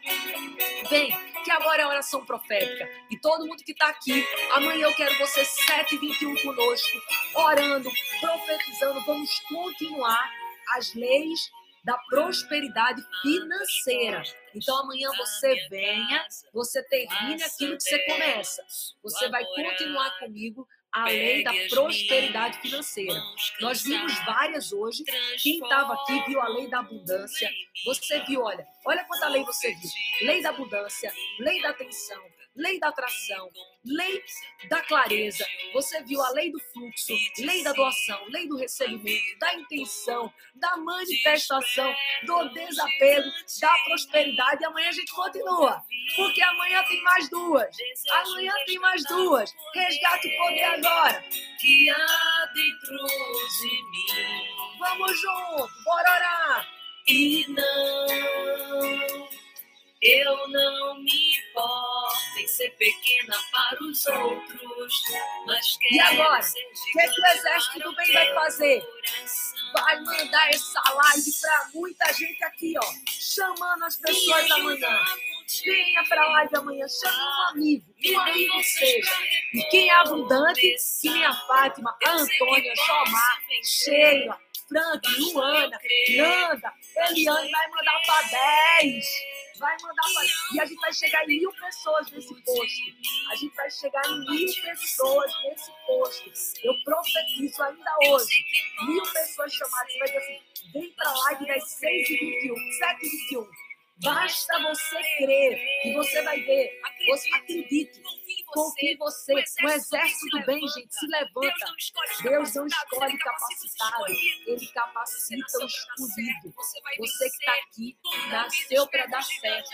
Vem, que agora é oração profética. E todo mundo que está aqui, amanhã eu quero você 7h21 conosco, orando, profetizando. Vamos continuar as leis da prosperidade financeira. Então amanhã você venha, você termine aquilo que você começa. Você vai continuar comigo a lei da prosperidade financeira. Nós vimos várias hoje. Quem estava aqui viu a lei da abundância. Você viu, olha, olha quanta lei você viu. Lei da abundância, lei da atenção, lei da atração, lei da clareza. Você viu a lei do fluxo, lei da doação, lei do recebimento, da intenção, da manifestação, do desapego, da prosperidade. E amanhã a gente continua, porque amanhã tem mais duas. Amanhã tem mais duas. Resgate o poder agora. Que há dentro de mim. Vamos junto, bora orar. E não eu não me importo em ser pequena para os outros, mas E agora, o que, é que o exército do bem vai fazer? Vai mandar essa live para muita gente aqui, ó, chamando as pessoas amanhã. Venha para a live amanhã, chama um amigo, um amigo seja. E quem é abundante, que nem a Fátima, a Antônia, a Jomar, Sheila, Frank, Luana, Nanda, Eliane vai mandar para 10. Vai mandar para. E a gente vai chegar em mil pessoas nesse post. A gente vai chegar em mil pessoas nesse post. Eu profetizo ainda hoje. Mil pessoas chamadas. Você vai dizer assim: vem para a live das 6h21, 7h21. Basta você crer e você vai ver. Você acredite. Confie em você. O exército do bem, gente, se levanta. Deus não escolhe capacitado. Ele capacita o escolhido. Você que está aqui, nasceu para dar certo.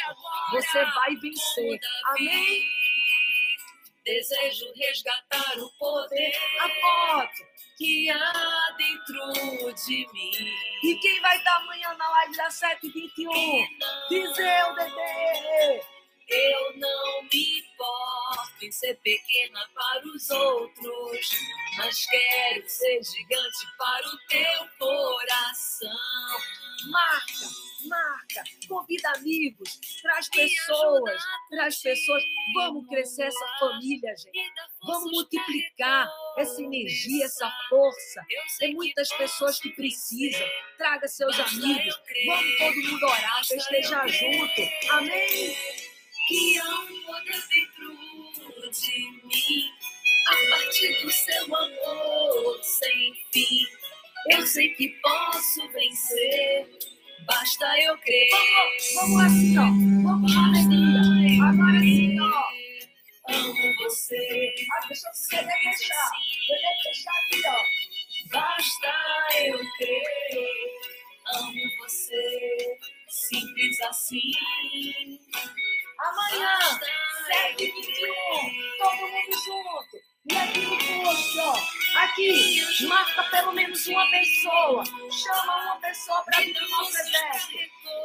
Você vai vencer. Amém? Desejo resgatar o poder. A foto que há dentro de mim. E quem vai estar amanhã na live da 721? Diz eu, Dedê. Eu não me importo em ser pequena para os outros, mas quero ser gigante para o teu coração. Marca, marca, convida amigos, traz pessoas, traz pessoas. Vamos crescer essa família, gente. Vamos multiplicar essa energia, essa força. Tem muitas pessoas que precisam. Traga seus amigos. Vamos todo mundo orar, esteja junto. Amém? Que há um poder dentro de mim, a partir do seu amor sem fim. Eu sei que posso vencer, basta eu crer. Vamos, vamos assim, ó. Vamos com alegria. Agora sim, ó. Amo você. Ah, deixa eu fechar. Deixa fechar aqui, ó. Basta eu crer. Amo você. Simples assim. Amanhã, 7 h 21 todo mundo junto. E aqui no post, ó, aqui, marca pelo menos uma pessoa. Chama uma pessoa para vir no nosso exército.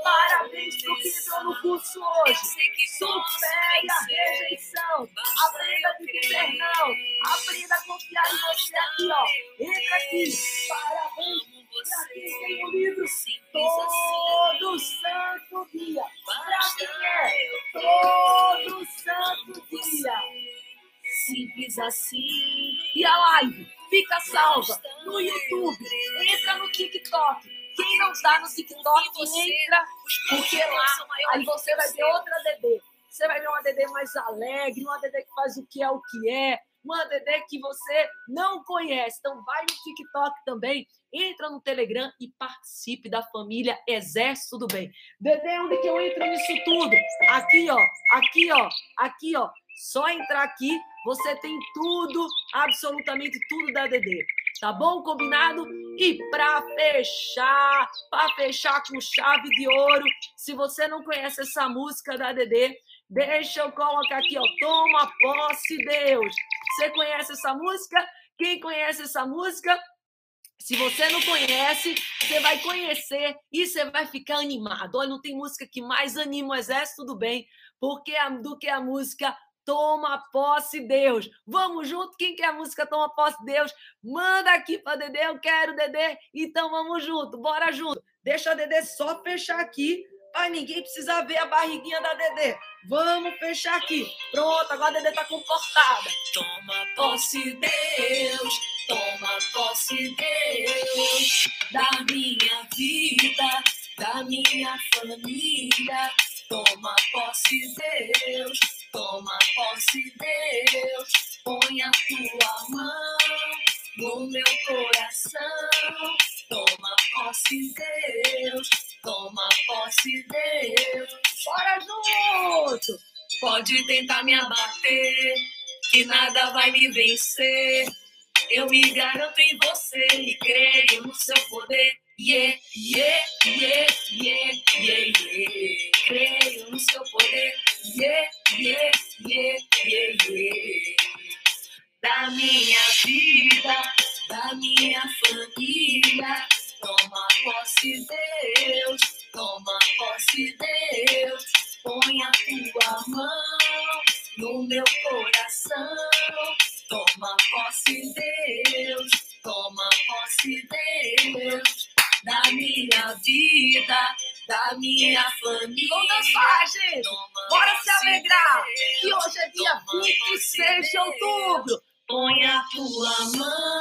Parabéns pro que entrou no curso hoje. Supere a rejeição. Aprenda a dizer não. Aprenda a confiar em você aqui, ó. Entra aqui. Parabéns todo santo dia. Para quem é todo santo dia. Simples assim. E a live fica salva no YouTube. Entra no TikTok. Quem não está no TikTok, entra, porque lá aí você vai ver outra DD. Você vai ver uma DD mais alegre, uma DD que faz o que é o que é, uma DD que você não conhece. Então vai no TikTok também, entra no Telegram e participe da família Exército do Bem. Dedê, onde que eu entro nisso tudo? Aqui, ó, aqui, ó, aqui, ó. Só entrar aqui, você tem tudo, absolutamente tudo da DD. Tá bom? Combinado? E para fechar, para fechar com chave de ouro, se você não conhece essa música da DD, deixa eu colocar aqui, ó. Toma posse, Deus. Você conhece essa música? Quem conhece essa música? Se você não conhece, você vai conhecer e você vai ficar animado. Olha, não tem música que mais anima o exército do bem porque do que a música Toma Posse Deus. Vamos junto? Quem quer a música Toma Posse Deus? Manda aqui para Dedê, eu quero Dedê. Então vamos junto, bora junto. Deixa a Dedê só fechar aqui para ninguém precisar ver a barriguinha da Dedê. Vamos fechar aqui. Pronto, agora a Dedê tá comportada. Toma posse, Deus. Toma posse, Deus. Da minha vida, da minha família. Toma posse, Deus Toma posse, Deus, põe a tua mão no meu coração. Toma posse, Deus, toma posse, Deus. Bora junto! Pode tentar me abater, que nada vai me vencer. Eu me garanto em você e creio no seu poder. Yeah, yeah, yeah, yeah, yeah, yeah. Creio no seu poder. Yeah, yeah, yeah, yeah, yeah. Da minha vida, da minha família. Toma posse, Deus. Toma posse, Deus. Põe a tua mão no meu coração. Toma posse, Deus. Toma posse, Deus da minha vida, da minha família. Vamos dançar, gente! Bora se alegrar! Que hoje é dia 26 de outubro. Põe a tua mão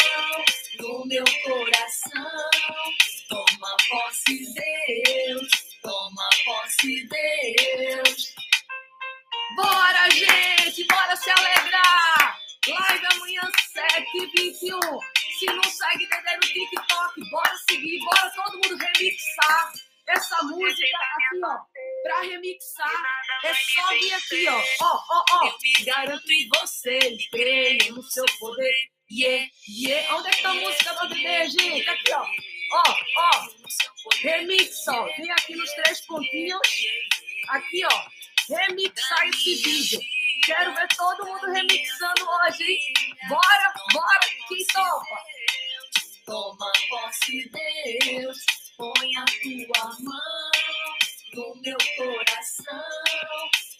no meu coração posse, Deus. Toma posse, Deus. Bora, gente! Bora se alegrar! Live amanhã, 7h21. Se não segue Dedé no TikTok, bora seguir, bora todo mundo remixar essa música aqui, ó. Pra remixar, é só vir aqui, ó. Ó, ó, ó. Garanto em você, creio no seu poder. Yeah, yeah. Onde é que tá a música do Dedé, gente? Aqui, ó. Ó, ó. Remix, ó. Vem aqui nos três pontinhos. Aqui, ó. Remixar esse vídeo. Quero ver todo mundo remixando hoje, hein? Bora, bora. Quem topa? Toma posse, Deus. Põe a tua mão no meu coração.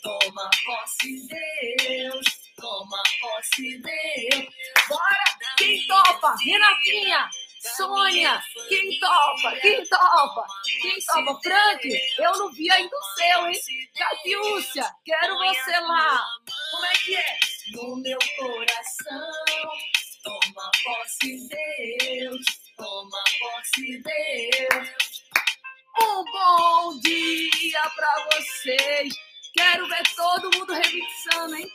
Toma posse, Deus. Toma posse, Deus. Bora! Quem topa? Renatinha! Sônia! Quem topa? Quem topa? Quem topa? Frank, eu não vi ainda o seu, hein? Catiúcia, quero você lá. Como é que é? No meu coração. Toma posse, Deus. Toma posse, Deus. Um bom dia pra vocês. Quero ver todo mundo remixando, hein?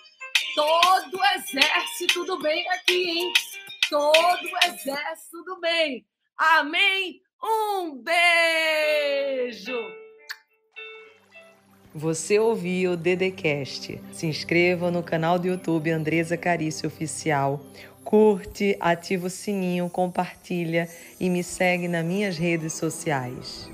Todo o exército do bem aqui, hein? Todo o exército do bem. Amém? Um beijo! Você ouviu o Dedecast. Se inscreva no canal do YouTube Andresa Carício Oficial. Curte, ativa o sininho, compartilha e me segue nas minhas redes sociais.